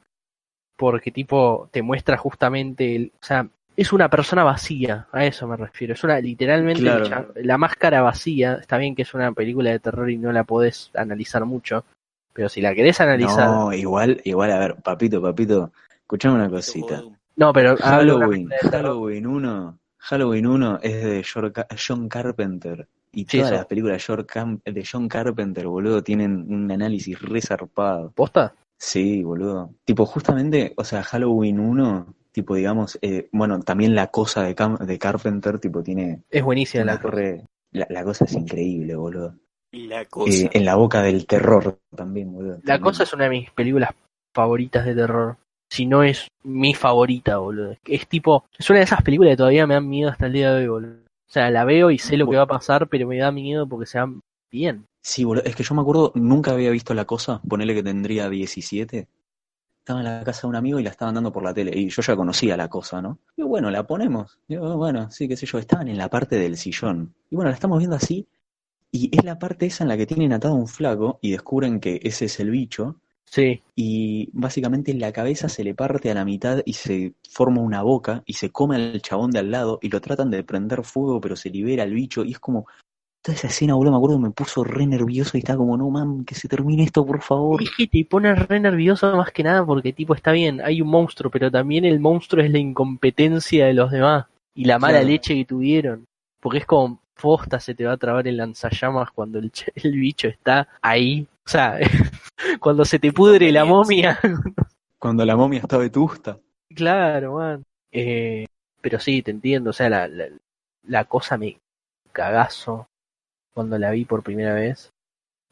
S2: Porque tipo, te muestra justamente el, o sea, es una persona vacía, a eso me refiero. Es una, literalmente,
S1: Claro.
S2: ya- la máscara vacía, está bien que es una película de terror y no la podés analizar mucho. Pero si la querés analizar. No,
S1: No, igual, igual, a ver, papito, papito, escuchame una cosita.
S2: pero de una
S1: Halloween. Halloween 1, Halloween 1 es de John Carpenter. Y
S2: Sí,
S1: todas
S2: eso.
S1: las películas de John Carpenter, boludo, tienen un análisis re zarpado.
S2: ¿Posta?
S1: Sí, boludo. Tipo, justamente, o sea, Halloween 1, tipo, digamos, eh, bueno, también la cosa de, Cam- de Carpenter, tipo, tiene
S2: Es buenísima la cosa.
S1: la, la cosa es increíble, boludo.
S3: La
S1: Eh, en la boca del terror también, boludo.
S2: La
S1: También.
S2: cosa es una de mis películas favoritas de terror. Si no es mi favorita, boludo. Es tipo, es una de esas películas que todavía me dan miedo hasta el día de hoy, boludo. O sea, la veo y sé lo que va a pasar, pero me da miedo porque se dan bien.
S1: Sí, boludo, es que yo me acuerdo, nunca había visto la cosa, ponele que tendría 17. estaba en la casa de un amigo y la estaban dando por la tele. Y yo ya conocía la cosa, ¿no? Y bueno, la ponemos. Y yo, bueno, sí, qué sé yo. Estaban en la parte del sillón. Y bueno, la estamos viendo así. Y es la parte esa en la que tienen atado a un flaco y descubren que ese es el bicho.
S2: Sí,
S1: Y básicamente la cabeza se le parte a la mitad y se forma una boca y se come al chabón de al lado y lo tratan de prender fuego, pero se libera el bicho. Y es como. Toda esa escena, boludo, me acuerdo, me puso re nervioso y estaba como, no, mam, que se termine esto, por favor.
S2: es que te pone re nervioso más que nada porque tipo está bien, hay un monstruo, pero también el monstruo es la incompetencia de los demás y la mala
S1: Claro.
S2: leche que tuvieron. Porque es como posta se te va a trabar el lanzallamas cuando el, el bicho está ahí. O sea, *laughs* cuando se te pudre la momia. *laughs*
S1: Cuando la momia está vetusta.
S2: claro, man. Eh, pero sí, te entiendo. O sea, la, la, la cosa me cagazo cuando la vi por primera vez.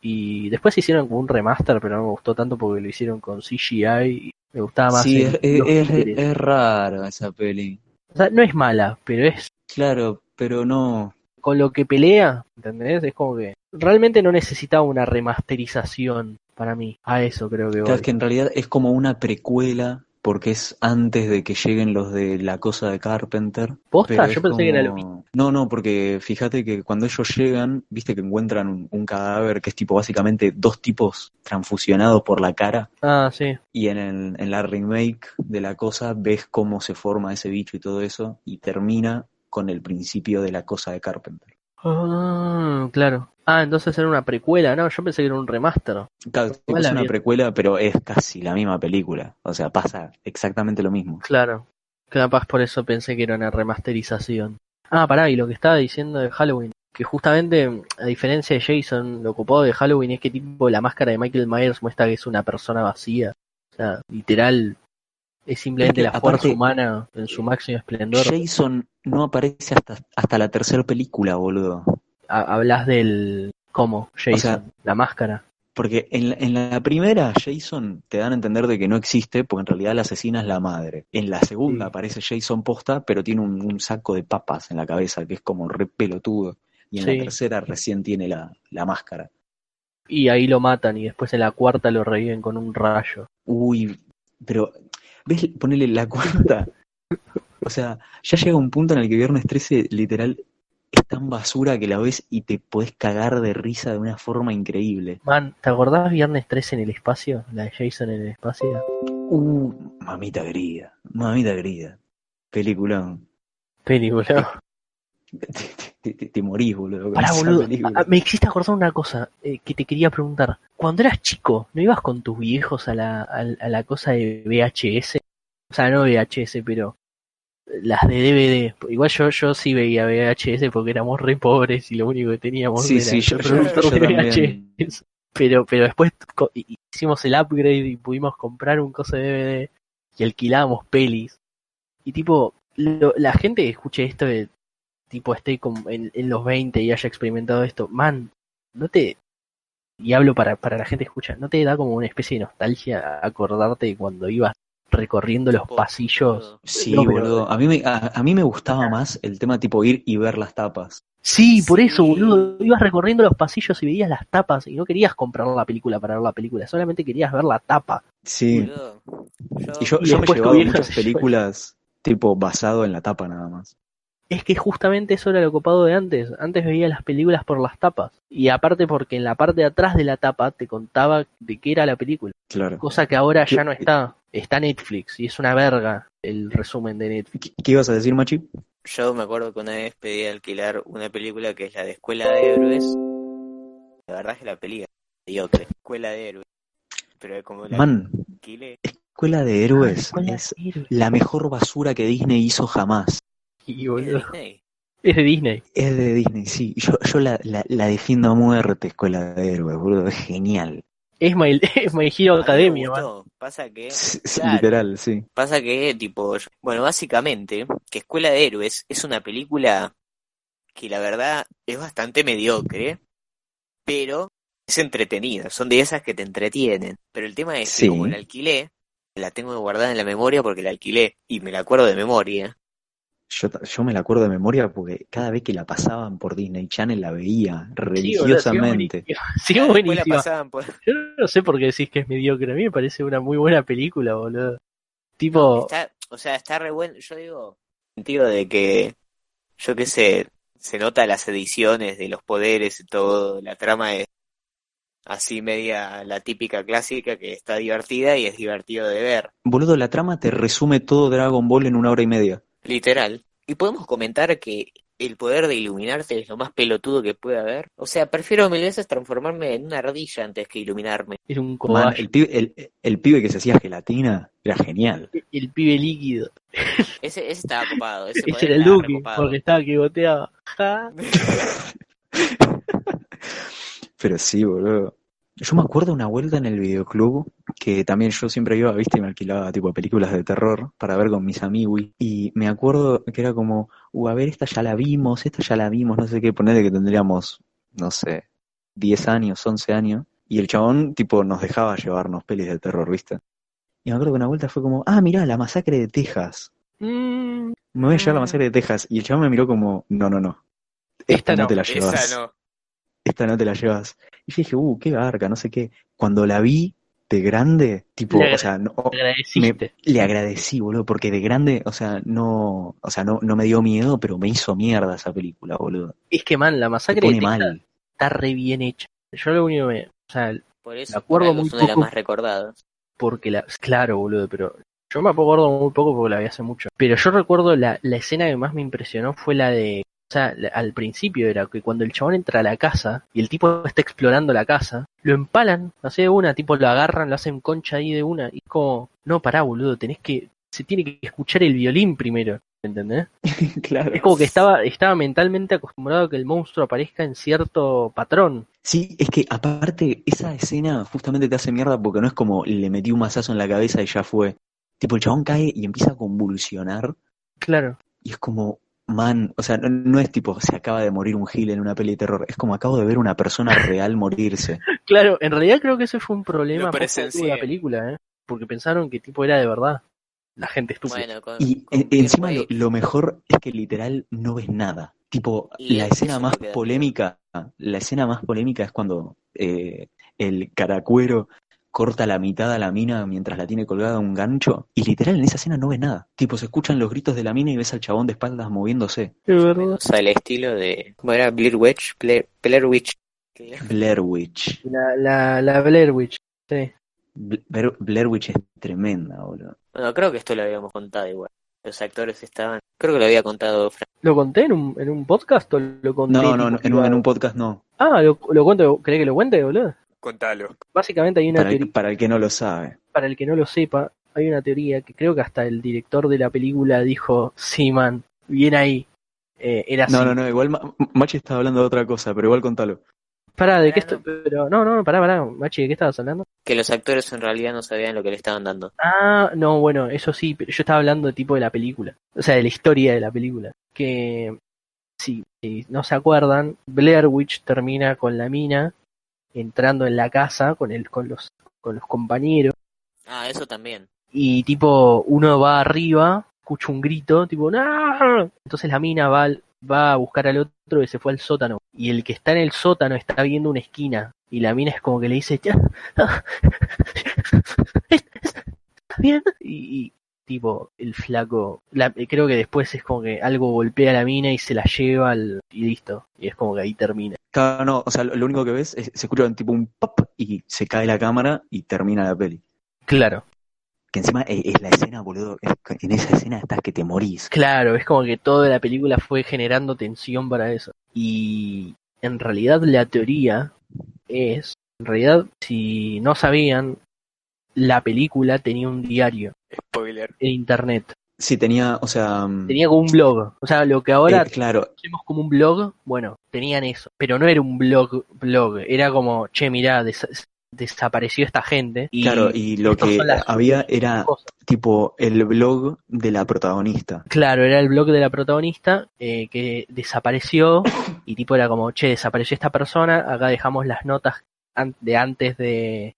S2: Y después hicieron como un remaster, pero no me gustó tanto porque lo hicieron con CGI y me gustaba más.
S1: Sí, es, es, esa peli.
S2: O sea, no es mala, pero es
S1: Claro, pero no.
S2: con lo que pelea, ¿entendés? Es como que realmente no necesitaba una remasterización para mí. A eso creo que
S1: Claro, es que en realidad es como una precuela porque es antes de que lleguen los de la cosa de Carpenter.
S2: ¿Posta? Yo pensé que era lo mismo.
S1: No, no, porque fíjate que cuando ellos llegan, viste que encuentran un, un cadáver que es tipo básicamente dos tipos transfusionados por la cara.
S2: Ah, sí.
S1: Y en, el- en la remake de la cosa ves cómo se forma ese bicho y todo eso. Y termina con el principio de la cosa de Carpenter.
S2: Ah, claro. Ah, entonces era una precuela, no, yo pensé que era un remaster.
S1: Claro, es una precuela, pero es casi la misma película. O sea, pasa exactamente lo mismo.
S2: Claro. Capaz por eso pensé que era una remasterización. Ah, pará, y lo que estaba diciendo de Halloween, que justamente, a diferencia de Jason, lo ocupado de Halloween es que tipo la máscara de Michael Myers muestra que es una persona vacía. O sea, literal, es simplemente la fuerza
S1: aparte,
S2: humana en su máximo esplendor.
S1: Jason no aparece hasta, hasta la tercera película, boludo.
S2: Ha- Hablas del... ¿Cómo? Jason,
S1: sea,
S2: la máscara.
S1: Porque en la, en la primera, Jason te dan a entender de que no existe, porque en realidad la asesina es la madre. En la segunda
S2: Sí.
S1: aparece Jason posta, pero tiene un, un saco de papas en la cabeza, que es como re pelotudo. Y en
S2: Sí.
S1: la tercera recién tiene la, la máscara.
S2: Y ahí lo matan y después en la cuarta lo reviven con un rayo.
S1: Uy, pero, ¿ves? Ponele la cuarta. O sea, ya llega un punto en el que Viernes 13 literal es tan basura que la ves y te podés cagar de risa de una forma increíble.
S2: Man, ¿te acordás Viernes 3 en el espacio? La de Jason en el espacio.
S1: Uh, mamita querida, mamita querida. Peliculón.
S2: Película. *laughs*
S1: Te, te- te- te morís, boludo.
S2: Pará, boludo. Ah, Me hiciste acordar una cosa eh, que te quería preguntar. Cuando eras chico, ¿no ibas con tus viejos a la, a, a la cosa de VHS? O sea, no VHS, pero las de DVD. Igual yo, yo sí veía VHS porque éramos re pobres y lo único que teníamos
S1: Sí,
S2: era
S1: sí, yo- yo- también.
S2: VHS. Pero, pero después hicimos el upgrade y pudimos comprar un coso de DVD y alquilábamos pelis. Y tipo, lo- la gente que escuche esto de tipo esté como en, en los 20 y haya experimentado esto, man, no te, y hablo para, para la gente que escucha, no te da como una especie de nostalgia acordarte de cuando ibas recorriendo los pasillos.
S1: Sí,
S2: No,
S1: boludo. A mí, me, a, a mí me gustaba más el tema tipo ir y ver las tapas.
S2: Sí, por eso, boludo, ibas recorriendo los pasillos y veías las tapas y no querías comprar la película para ver la película, solamente querías ver la tapa.
S1: Sí.
S3: Boludo,
S1: Y yo,
S2: Y
S1: yo me muchas películas tipo basado en la tapa nada más.
S2: Es que justamente eso era lo copado de antes. Antes veía las películas por las tapas. Y aparte porque en la parte de atrás de la tapa te contaba de qué era la película.
S1: Claro.
S2: Cosa que ahora ya
S1: ¿Qué-
S2: no está. Está Netflix y es una verga el resumen de Netflix.
S1: ¿Qué, qué ibas a decir, Machi?
S3: Yo me acuerdo que una vez pedí alquilar una película que es la de Escuela de Héroes. La verdad es que la película mediocre. Escuela de Héroes. Pero como la
S1: Man,
S3: alquilé,
S1: Escuela de Héroes
S2: Escuela
S1: es
S2: de Héroes.
S1: la mejor basura que Disney hizo jamás.
S2: Y,
S3: es
S2: boludo,
S3: de Disney.
S2: es de Disney.
S1: Es de Disney, sí. Yo, yo la, la, la defiendo a muerte, Escuela de Héroes, boludo. Es genial.
S2: Es My, *laughs* es My Hero Academia, man.
S3: Pasa que,
S1: Sí, sí,
S3: claro,
S1: Literal, sí.
S3: Pasa que, tipo, yo- bueno, básicamente, que Escuela de Héroes es una película que la verdad es bastante mediocre, pero es entretenida. Son de esas que te entretienen. Pero el tema es
S1: Sí.
S3: que como la alquilé, la tengo guardada en la memoria porque la alquilé y me la acuerdo de memoria.
S1: Yo, yo me la acuerdo de memoria porque cada vez que la pasaban por Disney Channel la veía
S2: Sí, boludo,
S1: religiosamente.
S2: Sí,
S3: la pasaban por- *laughs*
S2: Yo no sé por qué decís que es mediocre. A mí me parece una muy buena película, boludo. Tipo,
S3: Está, o sea, está re bueno. Yo digo, en el sentido de que, yo qué sé, se nota las ediciones de los poderes y todo. La trama es así media la típica clásica que está divertida y es divertido de ver.
S1: Boludo, la trama te resume todo Dragon Ball en una hora y media.
S3: Literal. Y podemos comentar que el poder de iluminarte es lo más pelotudo que puede haber. O sea, prefiero mil veces transformarme en una ardilla antes que iluminarme.
S2: es un
S1: Man, el, pibe, el, el pibe que se hacía gelatina era genial.
S2: El, pibe líquido. *laughs*
S3: Ese, ese estaba copado. Ese,
S2: Ese era el Duque, porque estaba que goteaba. Ja. *laughs* *laughs*
S1: Pero sí, boludo. Yo me acuerdo una vuelta en el videoclub que también yo siempre iba, viste, y me alquilaba tipo películas de terror para ver con mis amigos. Y me acuerdo que era como, uh, a ver, esta ya la vimos, esta ya la vimos, no sé qué, ponerle que tendríamos, no sé, 10 años, 11 años. Y el chabón, tipo, nos dejaba llevarnos pelis de terror, viste. Y me acuerdo que una vuelta fue como, ah, mirá, la masacre de Texas.
S2: Mm,
S1: Me voy a llevar la masacre de Texas. Y el chabón me miró como, no, no, no.
S2: Esta
S1: no
S2: no,
S1: te la llevas
S3: Esa no.
S1: Esta no te la llevas. Y yo dije, uh, qué garca, no sé qué. Cuando la vi de grande, tipo,
S2: Le
S1: o sea, no, le agradecí, boludo, porque de grande, o sea, no, o sea, no, no me dio miedo, pero me hizo mierda esa película, boludo.
S2: Es que, man, la masacre
S1: pone mal.
S2: está re bien hecha. Yo lo único que me... O sea,
S3: Por eso
S2: Me acuerdo muy
S3: es una de las
S2: poco.
S3: más recordadas.
S2: porque la... Claro, boludo, pero... Yo me acuerdo muy poco porque la vi hace mucho. Pero yo recuerdo la, la escena que más me impresionó fue la de... O sea, al principio era que cuando el chabón entra a la casa y el tipo está explorando la casa, lo empalan, así de una, tipo lo agarran, lo hacen concha ahí de una, y es como, no, pará, boludo, tenés que, se tiene que escuchar el violín primero, ¿entendés? *laughs*
S1: claro.
S2: Es como que estaba, estaba mentalmente acostumbrado a que el monstruo aparezca en cierto patrón.
S1: Sí, es que aparte, esa escena justamente te hace mierda porque no es como le metí un mazazo en la cabeza y ya fue. Tipo, el chabón cae y empieza a convulsionar
S2: Claro.
S1: y es como, man, o sea, no, no es tipo, se acaba de morir un gil en una peli de terror, es como acabo de ver una persona *laughs* real morirse.
S2: Claro, en realidad creo que ese fue un problema
S3: presencié.
S2: la película, ¿eh? Porque pensaron que tipo era de verdad. La gente estúpida.
S3: Bueno, con,
S1: Y
S3: con
S1: en- encima lo, mejor es que literal no ves nada. Tipo,
S3: Y
S1: la
S3: es-
S1: escena más polémica, la escena más polémica es cuando eh, el caracuero corta la mitad a la mina mientras la tiene colgada a un gancho. Y literal en esa escena no ves nada. Tipo, se escuchan los gritos de la mina y ves al chabón de espaldas moviéndose.
S3: O sea, el estilo de. ¿Cómo era? Blair Witch. Blair, Blair Witch.
S1: Blair Witch.
S2: La, la, la Blair Witch, sí.
S1: Blair, Blair Witch es tremenda, boludo.
S3: Bueno, creo que esto lo habíamos contado igual. Los actores estaban. Creo que lo había contado Fran.
S2: ¿Lo conté en un, en un podcast o lo conté?
S1: No, no, no, en, un- en un podcast no.
S2: Ah, ¿lo, lo cuento? ¿Cree que lo cuente, boludo?
S3: Contalo.
S2: Básicamente hay una
S1: Para el,
S2: teoría,
S1: para el que no lo sabe.
S2: para el que no lo sepa, hay una teoría que creo que hasta el director de la película dijo, sí, man, bien ahí. Eh, era así.
S1: No, no, no, igual Ma- Machi estaba hablando de otra cosa, pero igual contalo.
S2: Pará, ¿de qué estoy? Pero, no, no, pará, pará, Machi, ¿de qué estabas hablando?
S3: Que los actores en realidad no sabían lo que le estaban dando.
S2: Ah, no, bueno, eso sí, pero yo estaba hablando de tipo de la película, o sea, de la historia de la película. Que, si, si no se acuerdan, Blair Witch termina con la mina entrando en la casa con, el, con, los, con los compañeros
S3: Ah, eso también.
S2: y tipo uno va arriba, escucha un grito, tipo. Entonces la mina va, va a buscar al otro que se fue al sótano y el que está en el sótano está viendo una esquina y la mina es como que le dice "Ya, ah, *laughs* ¿Estás bien? Y, tipo el flaco, la- creo que después es como que algo golpea a la mina y se la lleva al, y listo y es como que ahí termina.
S1: Claro, no, o sea, lo, lo único que ves es se escucha un tipo un pop y se cae la cámara y termina la peli.
S2: Claro,
S1: Que encima es, es la escena, boludo, es en esa escena estás que te morís.
S2: Claro, es como que toda la película fue generando tensión para eso. Y en realidad la teoría es, en realidad, si no sabían, la película tenía un diario
S3: Spoiler.
S2: en internet.
S1: Sí, tenía, o sea, mm,
S2: Tenía como un blog. O sea, lo que ahora
S1: eh, claro,
S2: hacemos como un blog, bueno, tenían eso. Pero no era un blog, blog. Era como, che, mirá, des- desapareció esta gente. Y
S1: claro, y lo que había era
S2: cosas.
S1: tipo el blog de la protagonista.
S2: Claro, era el blog de la protagonista eh, que desapareció y tipo era como, che, desapareció esta persona, acá dejamos las notas de antes de,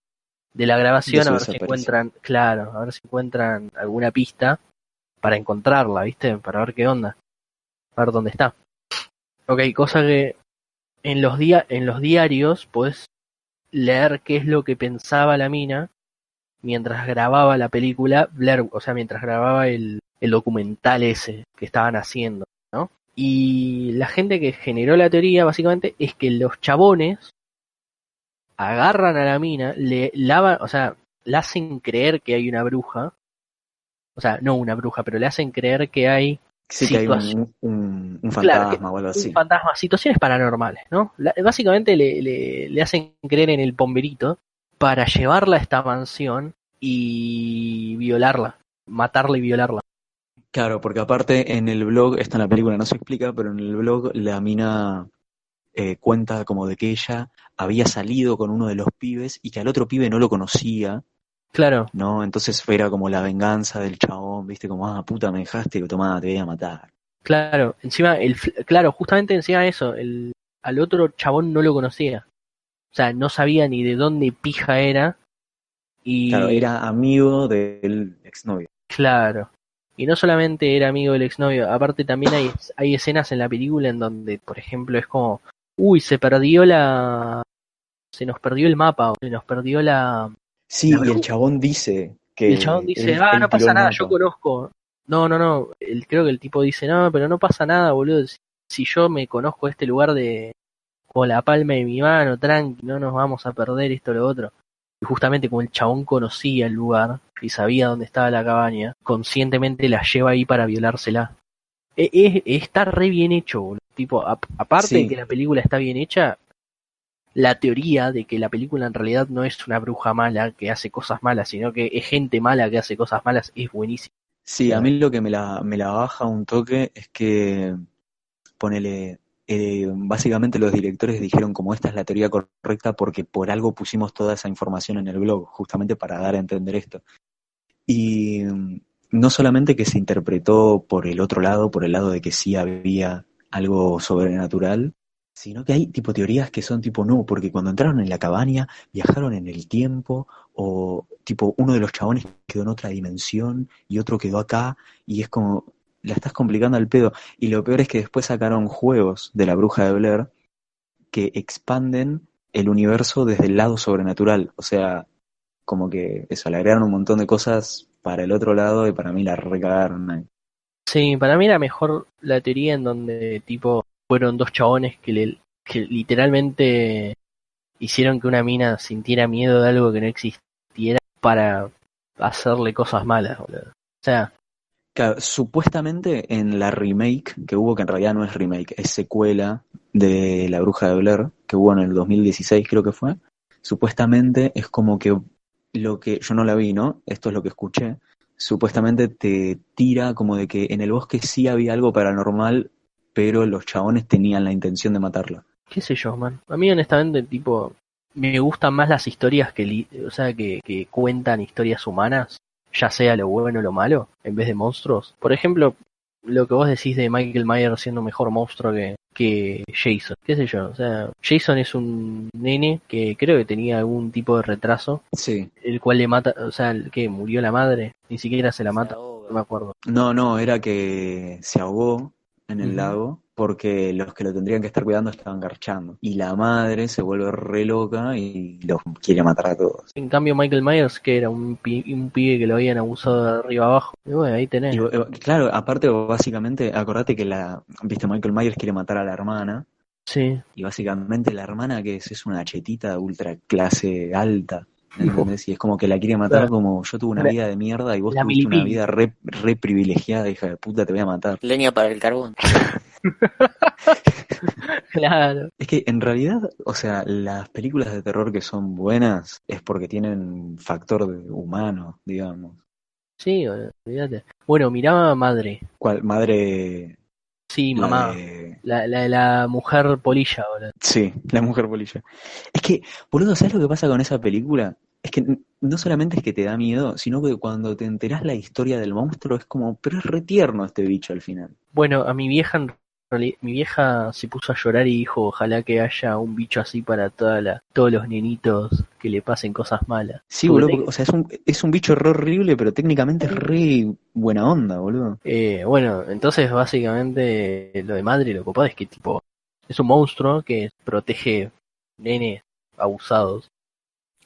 S2: de la grabación
S1: De
S2: a ver si encuentran, claro, a ver si encuentran alguna pista para encontrarla, ¿viste? Para ver qué onda. a ver dónde está. Ok, cosa que en los, dia en los diarios podés leer qué es lo que pensaba la mina mientras grababa la película Blair, o sea, mientras grababa el, el documental ese que estaban haciendo, ¿no? Y la gente que generó la teoría básicamente es que los chabones agarran a la mina, le lavan, o sea, le hacen creer que hay una bruja, o sea, no una bruja, pero le hacen creer que hay
S1: Sí, que hay
S2: situación-
S1: un, un, un
S2: Claro,
S1: fantasma o algo
S2: un fantasma, situaciones paranormales, ¿no? La- básicamente le, le, le hacen creer en el pomberito para llevarla a esta mansión y violarla, matarla y violarla.
S1: Claro, porque aparte en el blog, esto en la película no se explica, pero en el blog la mina eh, cuenta como de que ella había salido con uno de los pibes y que al otro pibe no lo conocía,
S2: Claro,
S1: ¿no? Entonces era como la venganza del chabón, viste, como, ah, puta, me dejaste, tomá, te voy a matar.
S2: claro, encima, el, claro, justamente encima de eso, el, al otro chabón no lo conocía. O sea, no sabía ni de dónde pija era. Y
S1: Claro, era amigo del exnovio.
S2: Claro. Y no solamente era amigo del exnovio, aparte también hay, hay escenas en la película en donde, por ejemplo, es como, uy, se perdió la... Se nos perdió el mapa, se nos perdió la...
S1: Sí,
S2: La
S1: y el chabón dice que...
S2: Y el chabón dice,
S1: él-
S2: ah,
S1: él
S2: no pasa nada, yo conozco. No, no, no, el, creo que el tipo dice, no, pero no pasa nada, boludo. Si, si yo me conozco este lugar de... Con la palma de mi mano, tranqui, no nos vamos a perder esto o lo otro. Y justamente como el chabón conocía el lugar y sabía dónde estaba la cabaña, conscientemente la lleva ahí para violársela. E- es- está re bien hecho, boludo. Tipo, a- aparte
S1: Sí.
S2: de que la película está bien hecha, la teoría de que la película en realidad no es una bruja mala que hace cosas malas, sino que es gente mala que hace cosas malas, es buenísimo.
S1: Sí, a mí lo que me la, me la baja un toque es que, ponele, eh, básicamente los directores dijeron como esta es la teoría correcta porque por algo pusimos toda esa información en el blog, justamente para dar a entender esto. Y no solamente que se interpretó por el otro lado, por el lado de que sí había algo sobrenatural, sino que hay tipo teorías que son tipo no, porque cuando entraron en la cabaña viajaron en el tiempo o tipo uno de los chabones quedó en otra dimensión y otro quedó acá y es como la estás complicando al pedo y lo peor es que después sacaron juegos de la bruja de Blair que expanden el universo desde el lado sobrenatural, o sea, como que eso, le agregaron un montón de cosas para el otro lado y para mí la recagaron.
S2: Sí, para mí era mejor la teoría en donde tipo fueron dos chabones que, le, literalmente hicieron que una mina sintiera miedo de algo que no existiera para hacerle cosas malas, boludo. O sea,
S1: Claro, supuestamente en la remake que hubo, que en realidad no es remake, es secuela de La Bruja de Blair, que hubo en el 2016 creo que fue, supuestamente es como que lo que yo no la vi, ¿no? Esto es lo que escuché. Supuestamente te tira como de que en el bosque sí había algo paranormal, pero los chabones tenían la intención de matarla.
S2: qué sé yo, man. A mí honestamente, tipo, me gustan más las historias que, o sea, que, que cuentan historias humanas, ya sea lo bueno o lo malo, en vez de monstruos. Por ejemplo, lo que vos decís de Michael Myers siendo mejor monstruo que, que Jason, qué sé yo, o sea, Jason es un nene que creo que tenía algún tipo de retraso,
S1: Sí.
S2: el cual le mata, o sea, que murió la madre, ni siquiera se la mata, no me acuerdo.
S1: No, no, era que se ahogó en el lago porque los que lo tendrían que estar cuidando estaban garchando. Y la madre se vuelve re loca y los quiere matar a todos.
S2: En cambio Michael Myers, que era un, pi- un pibe que lo habían abusado de arriba abajo, y bueno, ahí tenés.
S1: Y, eh, claro, aparte, básicamente, acordate que la, viste, Michael Myers quiere matar a la hermana.
S2: Sí,
S1: Y básicamente la hermana que es, es una chetita ultra clase alta. ¿Entendés? Y es como que la quiere matar
S2: Claro.
S1: como yo tuve una vida de mierda y vos
S2: la
S1: tuviste una vida re, re privilegiada, hija de puta, te voy a matar.
S3: Leña para el carbón. *laughs*
S2: claro.
S1: Es que en realidad, o sea, las películas de terror que son buenas es porque tienen factor de humano, digamos.
S2: Sí, olvídate. Bueno, miraba Madre.
S1: ¿Cuál? Madre.
S2: Sí, mamá. La, la, la mujer polilla, boludo.
S1: Sí, la mujer polilla. Es que, boludo, ¿sabes lo que pasa con esa película? Es que no solamente es que te da miedo, sino que cuando te enterás la historia del monstruo es como, pero es retierno este bicho al final.
S2: Bueno, a mi vieja, en mi vieja se puso a llorar y dijo, ojalá que haya un bicho así para toda la, todos los nenitos que le pasen cosas malas.
S1: Sí, boludo, porque, o sea, es un, es un bicho re horrible, pero técnicamente es re buena onda, boludo.
S2: Eh, bueno, entonces básicamente lo de madre lo copado es que tipo es un monstruo que protege nenes abusados.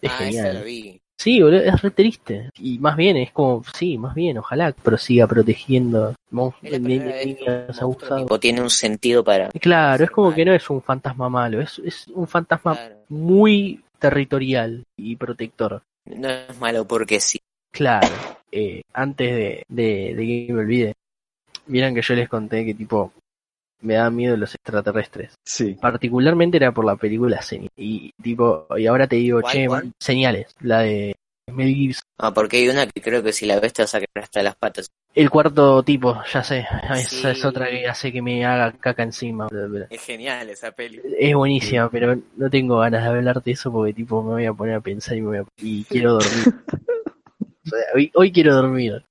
S2: Es
S3: ah, esa la
S2: genial.
S3: vi.
S2: Sí, boludo, es re triste. Y más bien, es como, sí, más bien, ojalá prosiga protegiendo mon-
S3: Es la
S2: ne-
S3: primera vez que un
S2: niños
S3: monstruo
S2: abusados.
S3: tipo, tiene un sentido para...
S2: Claro, es como que no es un fantasma malo, es, es un fantasma
S3: Claro.
S2: muy territorial y protector.
S3: No es malo porque sí.
S2: Claro, eh, antes de, de, de que me olvide, vieron que yo les conté que tipo me da miedo los extraterrestres.
S1: Sí.
S2: Particularmente era por la película Señales. Y tipo, y ahora te digo,
S3: ¿Cuál,
S2: che,
S3: cuál?
S2: man, Señales, la de Mel Gibson.
S3: Ah, porque hay una que creo que si la ves te vas a quedar hasta las patas.
S2: El cuarto tipo, ya sé, *laughs* esa
S3: Sí.
S2: es otra que hace que me haga caca encima.
S3: Es genial esa peli.
S2: Es buenísima, pero no tengo ganas de hablar de eso porque tipo me voy a poner a pensar y me voy a... y quiero dormir. *laughs* O sea, hoy, hoy quiero dormir.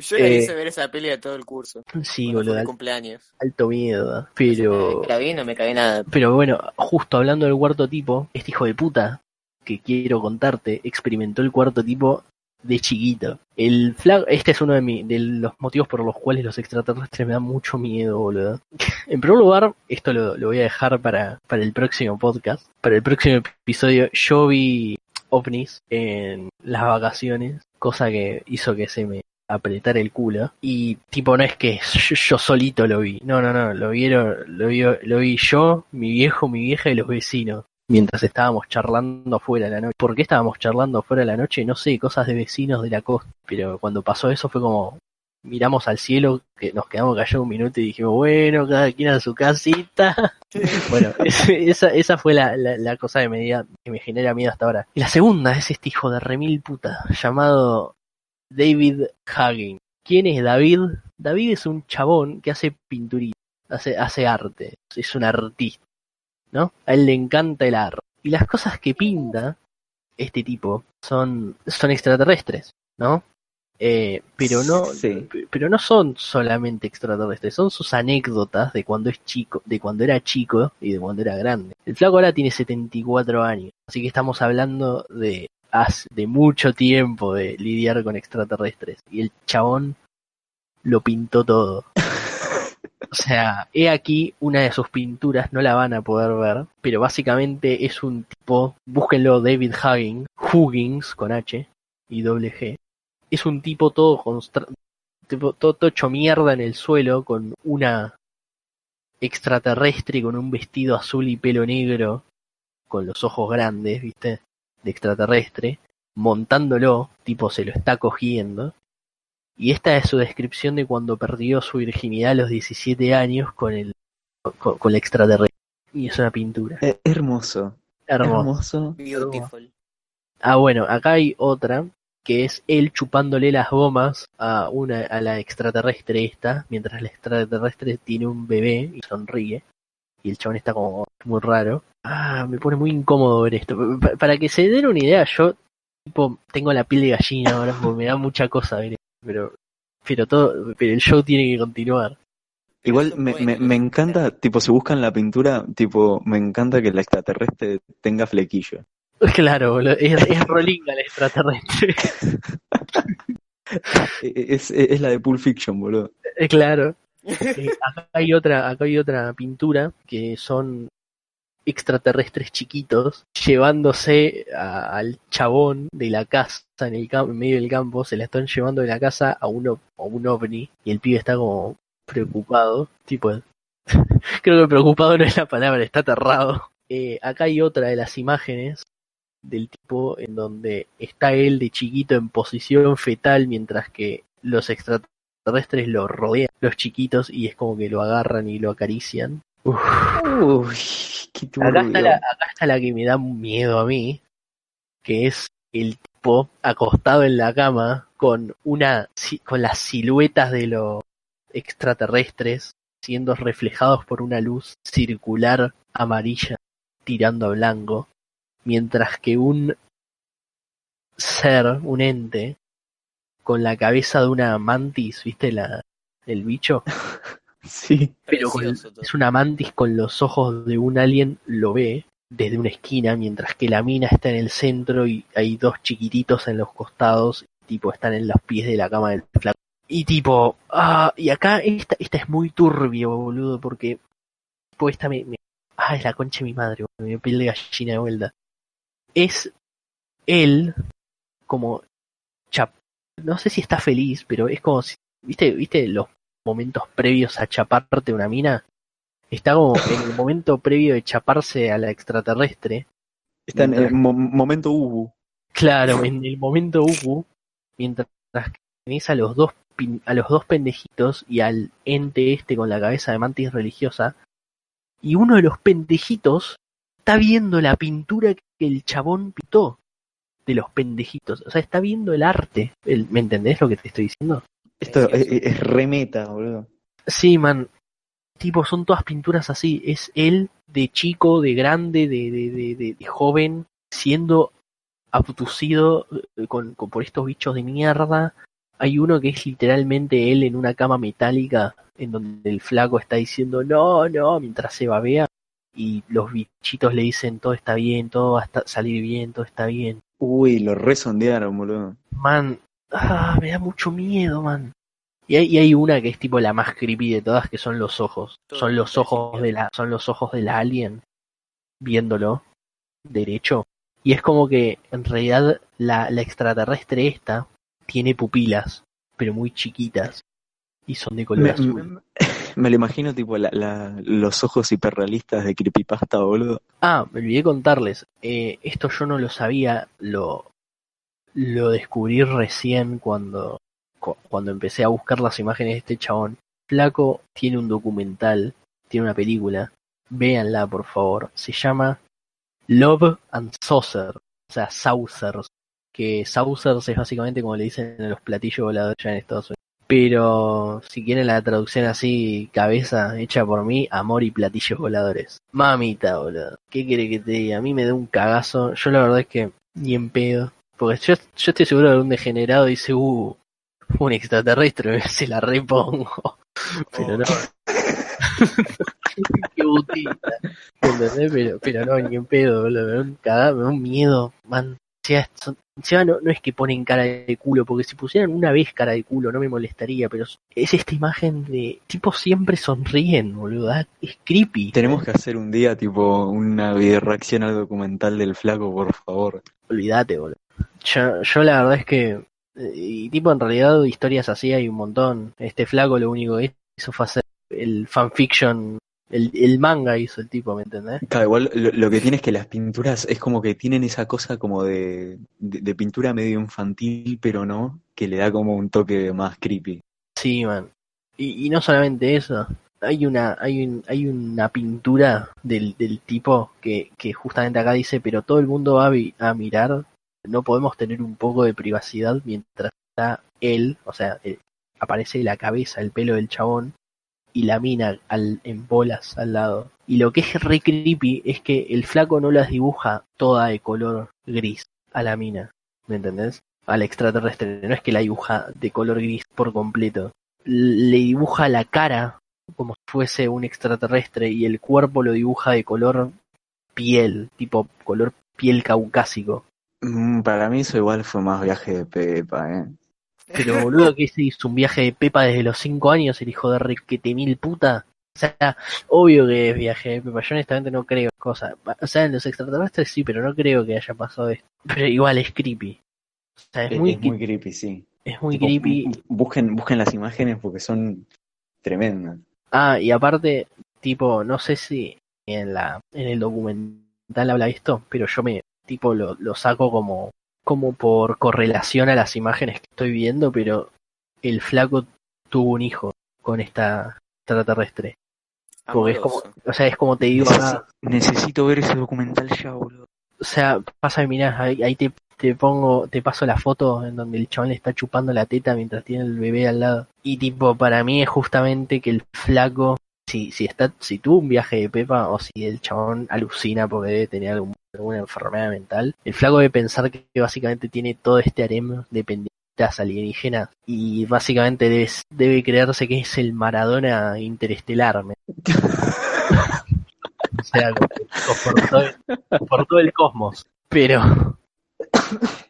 S3: Yo le
S2: Eh,
S3: hice ver esa peli a todo el curso.
S2: Sí, boludo, al-
S3: cumpleaños.
S2: alto miedo. Pero...
S3: La vi y no me cagué nada.
S2: Pero bueno, justo hablando del cuarto tipo, este hijo de puta que quiero contarte experimentó el cuarto tipo de chiquito. El flag, este es uno de, mi- de los motivos por los cuales los extraterrestres me dan mucho miedo, boludo. *laughs* En primer lugar, esto lo, lo voy a dejar para, para el próximo podcast, para el próximo episodio. Yo vi ovnis en las vacaciones, cosa que hizo que se me apretar el culo y tipo no es que yo, yo solito lo vi. No no no lo vieron lo vio, lo vi yo mi viejo mi vieja y los vecinos. Mientras estábamos charlando afuera de la noche. ¿por qué estábamos charlando afuera de la noche? no sé cosas de vecinos de la costa. Pero cuando pasó eso fue como miramos al cielo que nos quedamos callados un minuto y dijimos bueno cada quien a su casita *laughs* bueno esa esa fue la, la, la cosa que me, diga- que me genera miedo hasta ahora. Y la segunda es este hijo de remil puta llamado David Hagen. ¿Quién es David? David es un chabón que hace pinturita, hace, hace arte, es un artista, ¿no? A él le encanta el arte. Y las cosas que pinta este tipo son, son extraterrestres, ¿no? Eh, pero no,
S1: Sí.
S2: pero no son solamente extraterrestres, son sus anécdotas de cuando es chico, de cuando era chico y de cuando era grande. El flaco ahora tiene 74 años, así que estamos hablando de hace de mucho tiempo de lidiar con extraterrestres y el chabón lo pintó todo. O sea, he aquí una de sus pinturas, no la van a poder ver, pero básicamente es un tipo, búsquenlo David Huggins, Huggins con H y doble G. Es un tipo todo tipo, todo, todo hecho mierda en el suelo con una extraterrestre con un vestido azul y pelo negro con los ojos grandes, ¿viste? De extraterrestre, montándolo, tipo se lo está cogiendo. Y esta es su descripción de cuando perdió su virginidad a los 17 años con el con, con la extraterrestre. Y es una pintura.
S1: Eh, hermoso.
S2: Hermoso.
S1: Hermoso.
S3: Beautiful.
S2: Ah, bueno, acá hay otra que es él chupándole las gomas a una a la extraterrestre esta, mientras la extraterrestre tiene un bebé y sonríe. Y el chabón está como muy raro. Ah, me pone muy incómodo ver esto. Pa- Para que se den una idea, yo tipo tengo la piel de gallina ahora porque me da mucha cosa ver esto, pero pero todo pero el show tiene que continuar.
S1: Igual me, me, me encanta, tipo, si buscan la pintura, tipo, me encanta que la extraterrestre tenga flequillo. *laughs*
S2: Claro, boludo, es, es rolinga la extraterrestre. *laughs*
S1: E- Es, es la de Pulp Fiction, boludo.
S2: Eh, claro. *laughs* Eh, acá hay otra, acá hay otra pintura que son extraterrestres chiquitos llevándose a- al chabón de la casa en el en medio del campo, se la están llevando de la casa a un, o- a un ovni y el pibe está como preocupado, tipo, *laughs* creo que preocupado no es la palabra, está aterrado. Eh, acá hay otra de las imágenes del tipo en donde está él de chiquito en posición fetal mientras que los extraterrestres lo rodean, los chiquitos, y es como que lo agarran y lo acarician. Uf.
S1: Uy, qué
S2: Acá está, la, acá está la que me da miedo a mí, que es el tipo acostado en la cama con una con las siluetas de los extraterrestres siendo reflejados por una luz circular amarilla tirando a blanco, mientras que un ser, un ente, con la cabeza de una mantis, ¿viste la el bicho? *laughs*
S1: Sí.
S2: pero con-
S3: Precioso todo.
S2: es una mantis con los ojos de un alien, lo ve desde una esquina, mientras que la mina está en el centro y hay dos chiquititos en los costados, tipo están en los pies de la cama del flaco. Y tipo, ah, y acá esta, esta es muy turbio, boludo, porque tipo esta me, me- ah, es la concha de mi madre, boludo, me piel de gallina de vuelta. Es él como chap, no sé si está feliz, pero es como si, viste, viste los momentos previos a chaparte una mina, está como en el momento previo de chaparse a la extraterrestre,
S1: Está en el mo- momento Ubu.
S2: claro, en el momento Ubu, mientras que tenés a los dos pin- a los dos pendejitos y al ente este con la cabeza de mantis religiosa, y uno de los pendejitos está viendo la pintura que el chabón pintó de los pendejitos, o sea, está viendo el arte, El- ¿me entendés lo que te estoy diciendo?
S1: Esto es, es- es remeta, boludo.
S2: Sí, man. Tipo, son todas pinturas así. Es él de chico, de grande, de, de, de, de- de joven, siendo abducido eh, con, con- por estos bichos de mierda. Hay uno que es literalmente él en una cama metálica en donde el flaco está diciendo no, no, mientras se babea. Y los bichitos le dicen todo está bien, todo va a salir bien, todo está bien.
S1: Uy, lo resondearon, boludo.
S2: Man, ah, me da mucho miedo, man. Y hay, y hay una que es tipo la más creepy de todas, que son los ojos.
S3: Todo
S2: Son los ojos de la, son los ojos del alien viéndolo derecho. Y es como que en realidad la, la extraterrestre esta tiene pupilas, pero muy chiquitas. Y son de color
S1: Me,
S2: azul.
S1: me- me lo imagino tipo la, la- los ojos hiperrealistas de Creepypasta, boludo.
S2: Ah, me olvidé contarles. eh, esto yo no lo sabía, lo, lo descubrí recién cuando, cu- cuando empecé a buscar las imágenes de este chabón. Flaco tiene un documental, tiene una película. Véanla, por favor. Se llama Love and Saucer. O sea, Saucers. Que Saucers es básicamente como le dicen a los platillos voladores en Estados Unidos. Pero si quieren la traducción así, cabeza, hecha por mí, amor y platillos voladores. Mamita, boludo. ¿Qué quiere que te diga? A mí me da un cagazo. Yo la verdad es que ni en pedo. Porque yo, yo estoy seguro de un degenerado dice, uh, un extraterrestre, *laughs* se la repongo. *laughs* Pero no. *laughs* Qué botita. ¿Entendés? Pero, pero no, ni en pedo, boludo. Me da un cagazo, me da un miedo, man. O sea, son- no, no es que ponen cara de culo, porque si pusieran una vez cara de culo no me molestaría, pero es esta imagen de tipo siempre sonríen, boludo. ah, Es creepy.
S1: Tenemos que hacer un día tipo una video reacción al documental del flaco, por favor.
S2: Olvídate, boludo. Yo, yo la verdad es que, eh, y tipo en realidad historias así hay un montón. Este flaco lo único que hizo fue hacer el fanfiction, el, el manga hizo el tipo, ¿me entendés?
S1: Claro, igual lo, lo que tiene es que las pinturas es como que tienen esa cosa como de, de, de pintura medio infantil, pero no, que le da como un toque más creepy.
S2: Sí, man. Y, y no solamente eso, hay una, hay un, hay una pintura del, del tipo que, que justamente acá dice, pero todo el mundo va a, vi- a mirar, no podemos tener un poco de privacidad mientras está él, o sea, eh, aparece la cabeza, el pelo del chabón, y la mina al, en bolas al lado. Y lo que es re creepy es que el flaco no las dibuja toda de color gris a la mina, ¿me entendés? Al extraterrestre, no es que la dibuja de color gris por completo. Le dibuja la cara como si fuese un extraterrestre y el cuerpo lo dibuja de color piel, tipo color piel caucásico.
S1: Mm, para mí eso igual fue más viaje de Pepa, ¿eh?
S2: Pero boludo que se hizo un viaje de Pepa desde los 5 años, el hijo de requete mil puta. O sea, obvio que es viaje de Pepa, yo honestamente no creo cosa. O sea, en los extraterrestres sí, pero no creo que haya pasado esto. Pero igual es creepy. O sea, es,
S1: Es,
S2: muy,
S1: es muy creepy, sí.
S2: es muy
S1: Tipo,
S2: creepy.
S1: bu- Busquen, busquen las imágenes porque son tremendas.
S2: Ah, y aparte, tipo, no sé si en la en el documental habla esto, pero yo me tipo lo, lo saco como como por correlación a las imágenes que estoy viendo, pero el flaco tuvo un hijo con esta extraterrestre. Porque es como, o sea, es como te digo acá,
S1: Necesito ver ese documental ya, boludo.
S2: o sea, pasa, mirá, ahí, ahí te, te pongo, te paso la foto en donde el chabón le está chupando la teta mientras tiene el bebé al lado. Y tipo, para mí es justamente que el flaco, si, si está, si tuvo un viaje de Pepa o si el chabón alucina porque debe tener algún- alguna enfermedad mental, el flaco debe pensar que básicamente tiene todo este harem de pendientes alienígenas y básicamente debe, debe creerse que es el Maradona interestelar. ¿me o sea, por, todo el, por todo el cosmos. Pero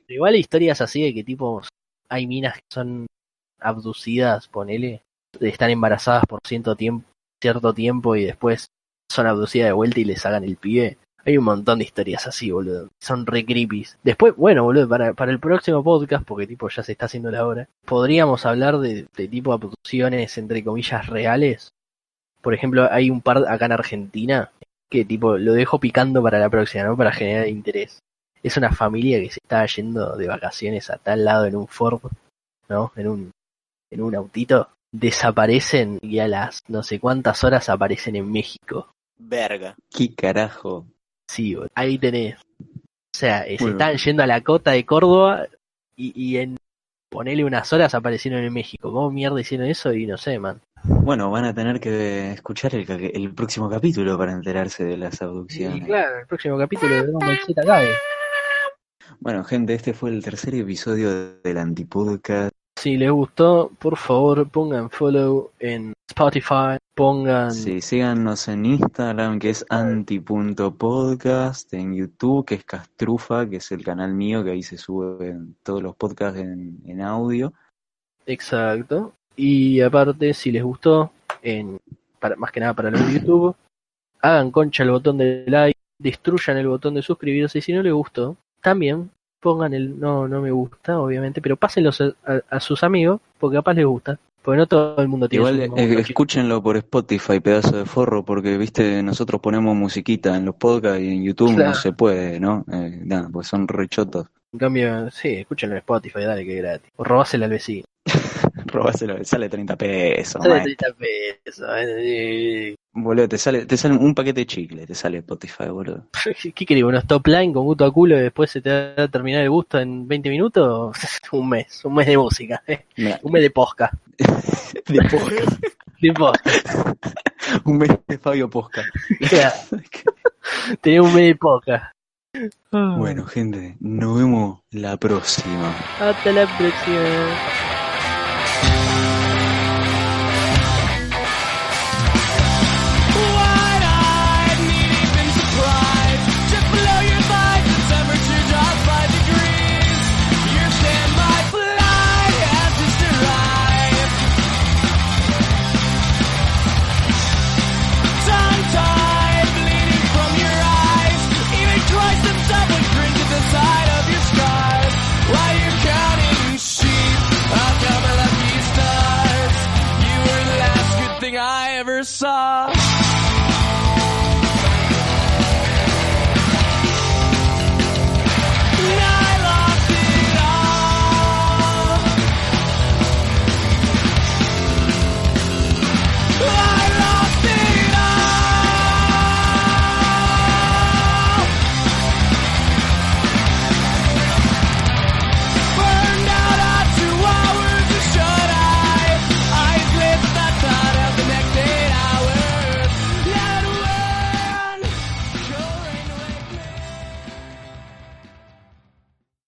S2: igual historias así de que tipo hay minas que son abducidas, ponele, están embarazadas por cierto tiempo, cierto tiempo y después son abducidas de vuelta y les hagan el pibe. Hay un montón de historias así, boludo. Son re creepy. Después, bueno, boludo, para, para el próximo podcast, porque tipo ya se está haciendo la hora, podríamos hablar de, de tipo abducciones entre comillas reales. Por ejemplo, hay un par acá en Argentina que tipo lo dejo picando para la próxima, ¿no? Para generar interés. Es una familia que se está yendo de vacaciones a tal lado en un Ford, ¿no? En un, en un autito. Desaparecen y a las no sé cuántas horas aparecen en México.
S3: Verga.
S1: ¿Qué carajo?
S2: Sí, ahí tenés. O sea, eh, se están yendo a la cota de Córdoba y, y en ponele unas horas aparecieron en México. ¿Cómo mierda hicieron eso? Y no sé, man.
S1: Bueno, van a tener que escuchar el, el próximo capítulo para enterarse de las
S2: Y
S1: abducciones.
S2: claro, el próximo capítulo de Dragon Ball Z cabe.
S1: Bueno, gente, este fue el tercer episodio del Antipodcast.
S2: Si les gustó, por favor pongan follow en Spotify, pongan
S1: Sí, síganos en Instagram, que es anti.podcast, en YouTube, que es Castrufa, que es el canal mío, que ahí se suben todos los podcasts en, en audio.
S2: exacto. Y aparte, si les gustó, en para, más que nada para los de YouTube, hagan concha el botón de like, destruyan el botón de suscribirse y si no les gustó, también pongan el no no me gusta, obviamente, pero pásenlos a, a- a sus amigos, porque capaz les gusta. Porque no todo el mundo tiene
S1: Igual
S2: su
S1: eh, escúchenlo por Spotify, pedazo de forro, porque viste, nosotros ponemos musiquita en los podcasts y en YouTube
S2: Claro.
S1: no se puede, ¿no? Eh, nada, pues son rechotos.
S2: En cambio, sí, escúchenlo en Spotify, dale que es gratis. O robáselo al vecino. *laughs*
S1: Robáselo, sale 30 pesos,
S2: Sale
S1: man.
S2: 30 pesos. eh,
S1: Boludo, te sale, te sale un paquete de chicle, te sale Spotify, boludo. *laughs*
S2: ¿Qué querés? ¿Unos top line con gusto a culo y después se te va a terminar el gusto en 20 minutos? *laughs* un mes, un mes de música, eh. Un mes de posca.
S1: de
S2: posca.
S1: un mes de Fabio Posca.
S2: O sea, tenés un mes de posca.
S1: Bueno, gente, nos vemos la próxima.
S2: Hasta la próxima.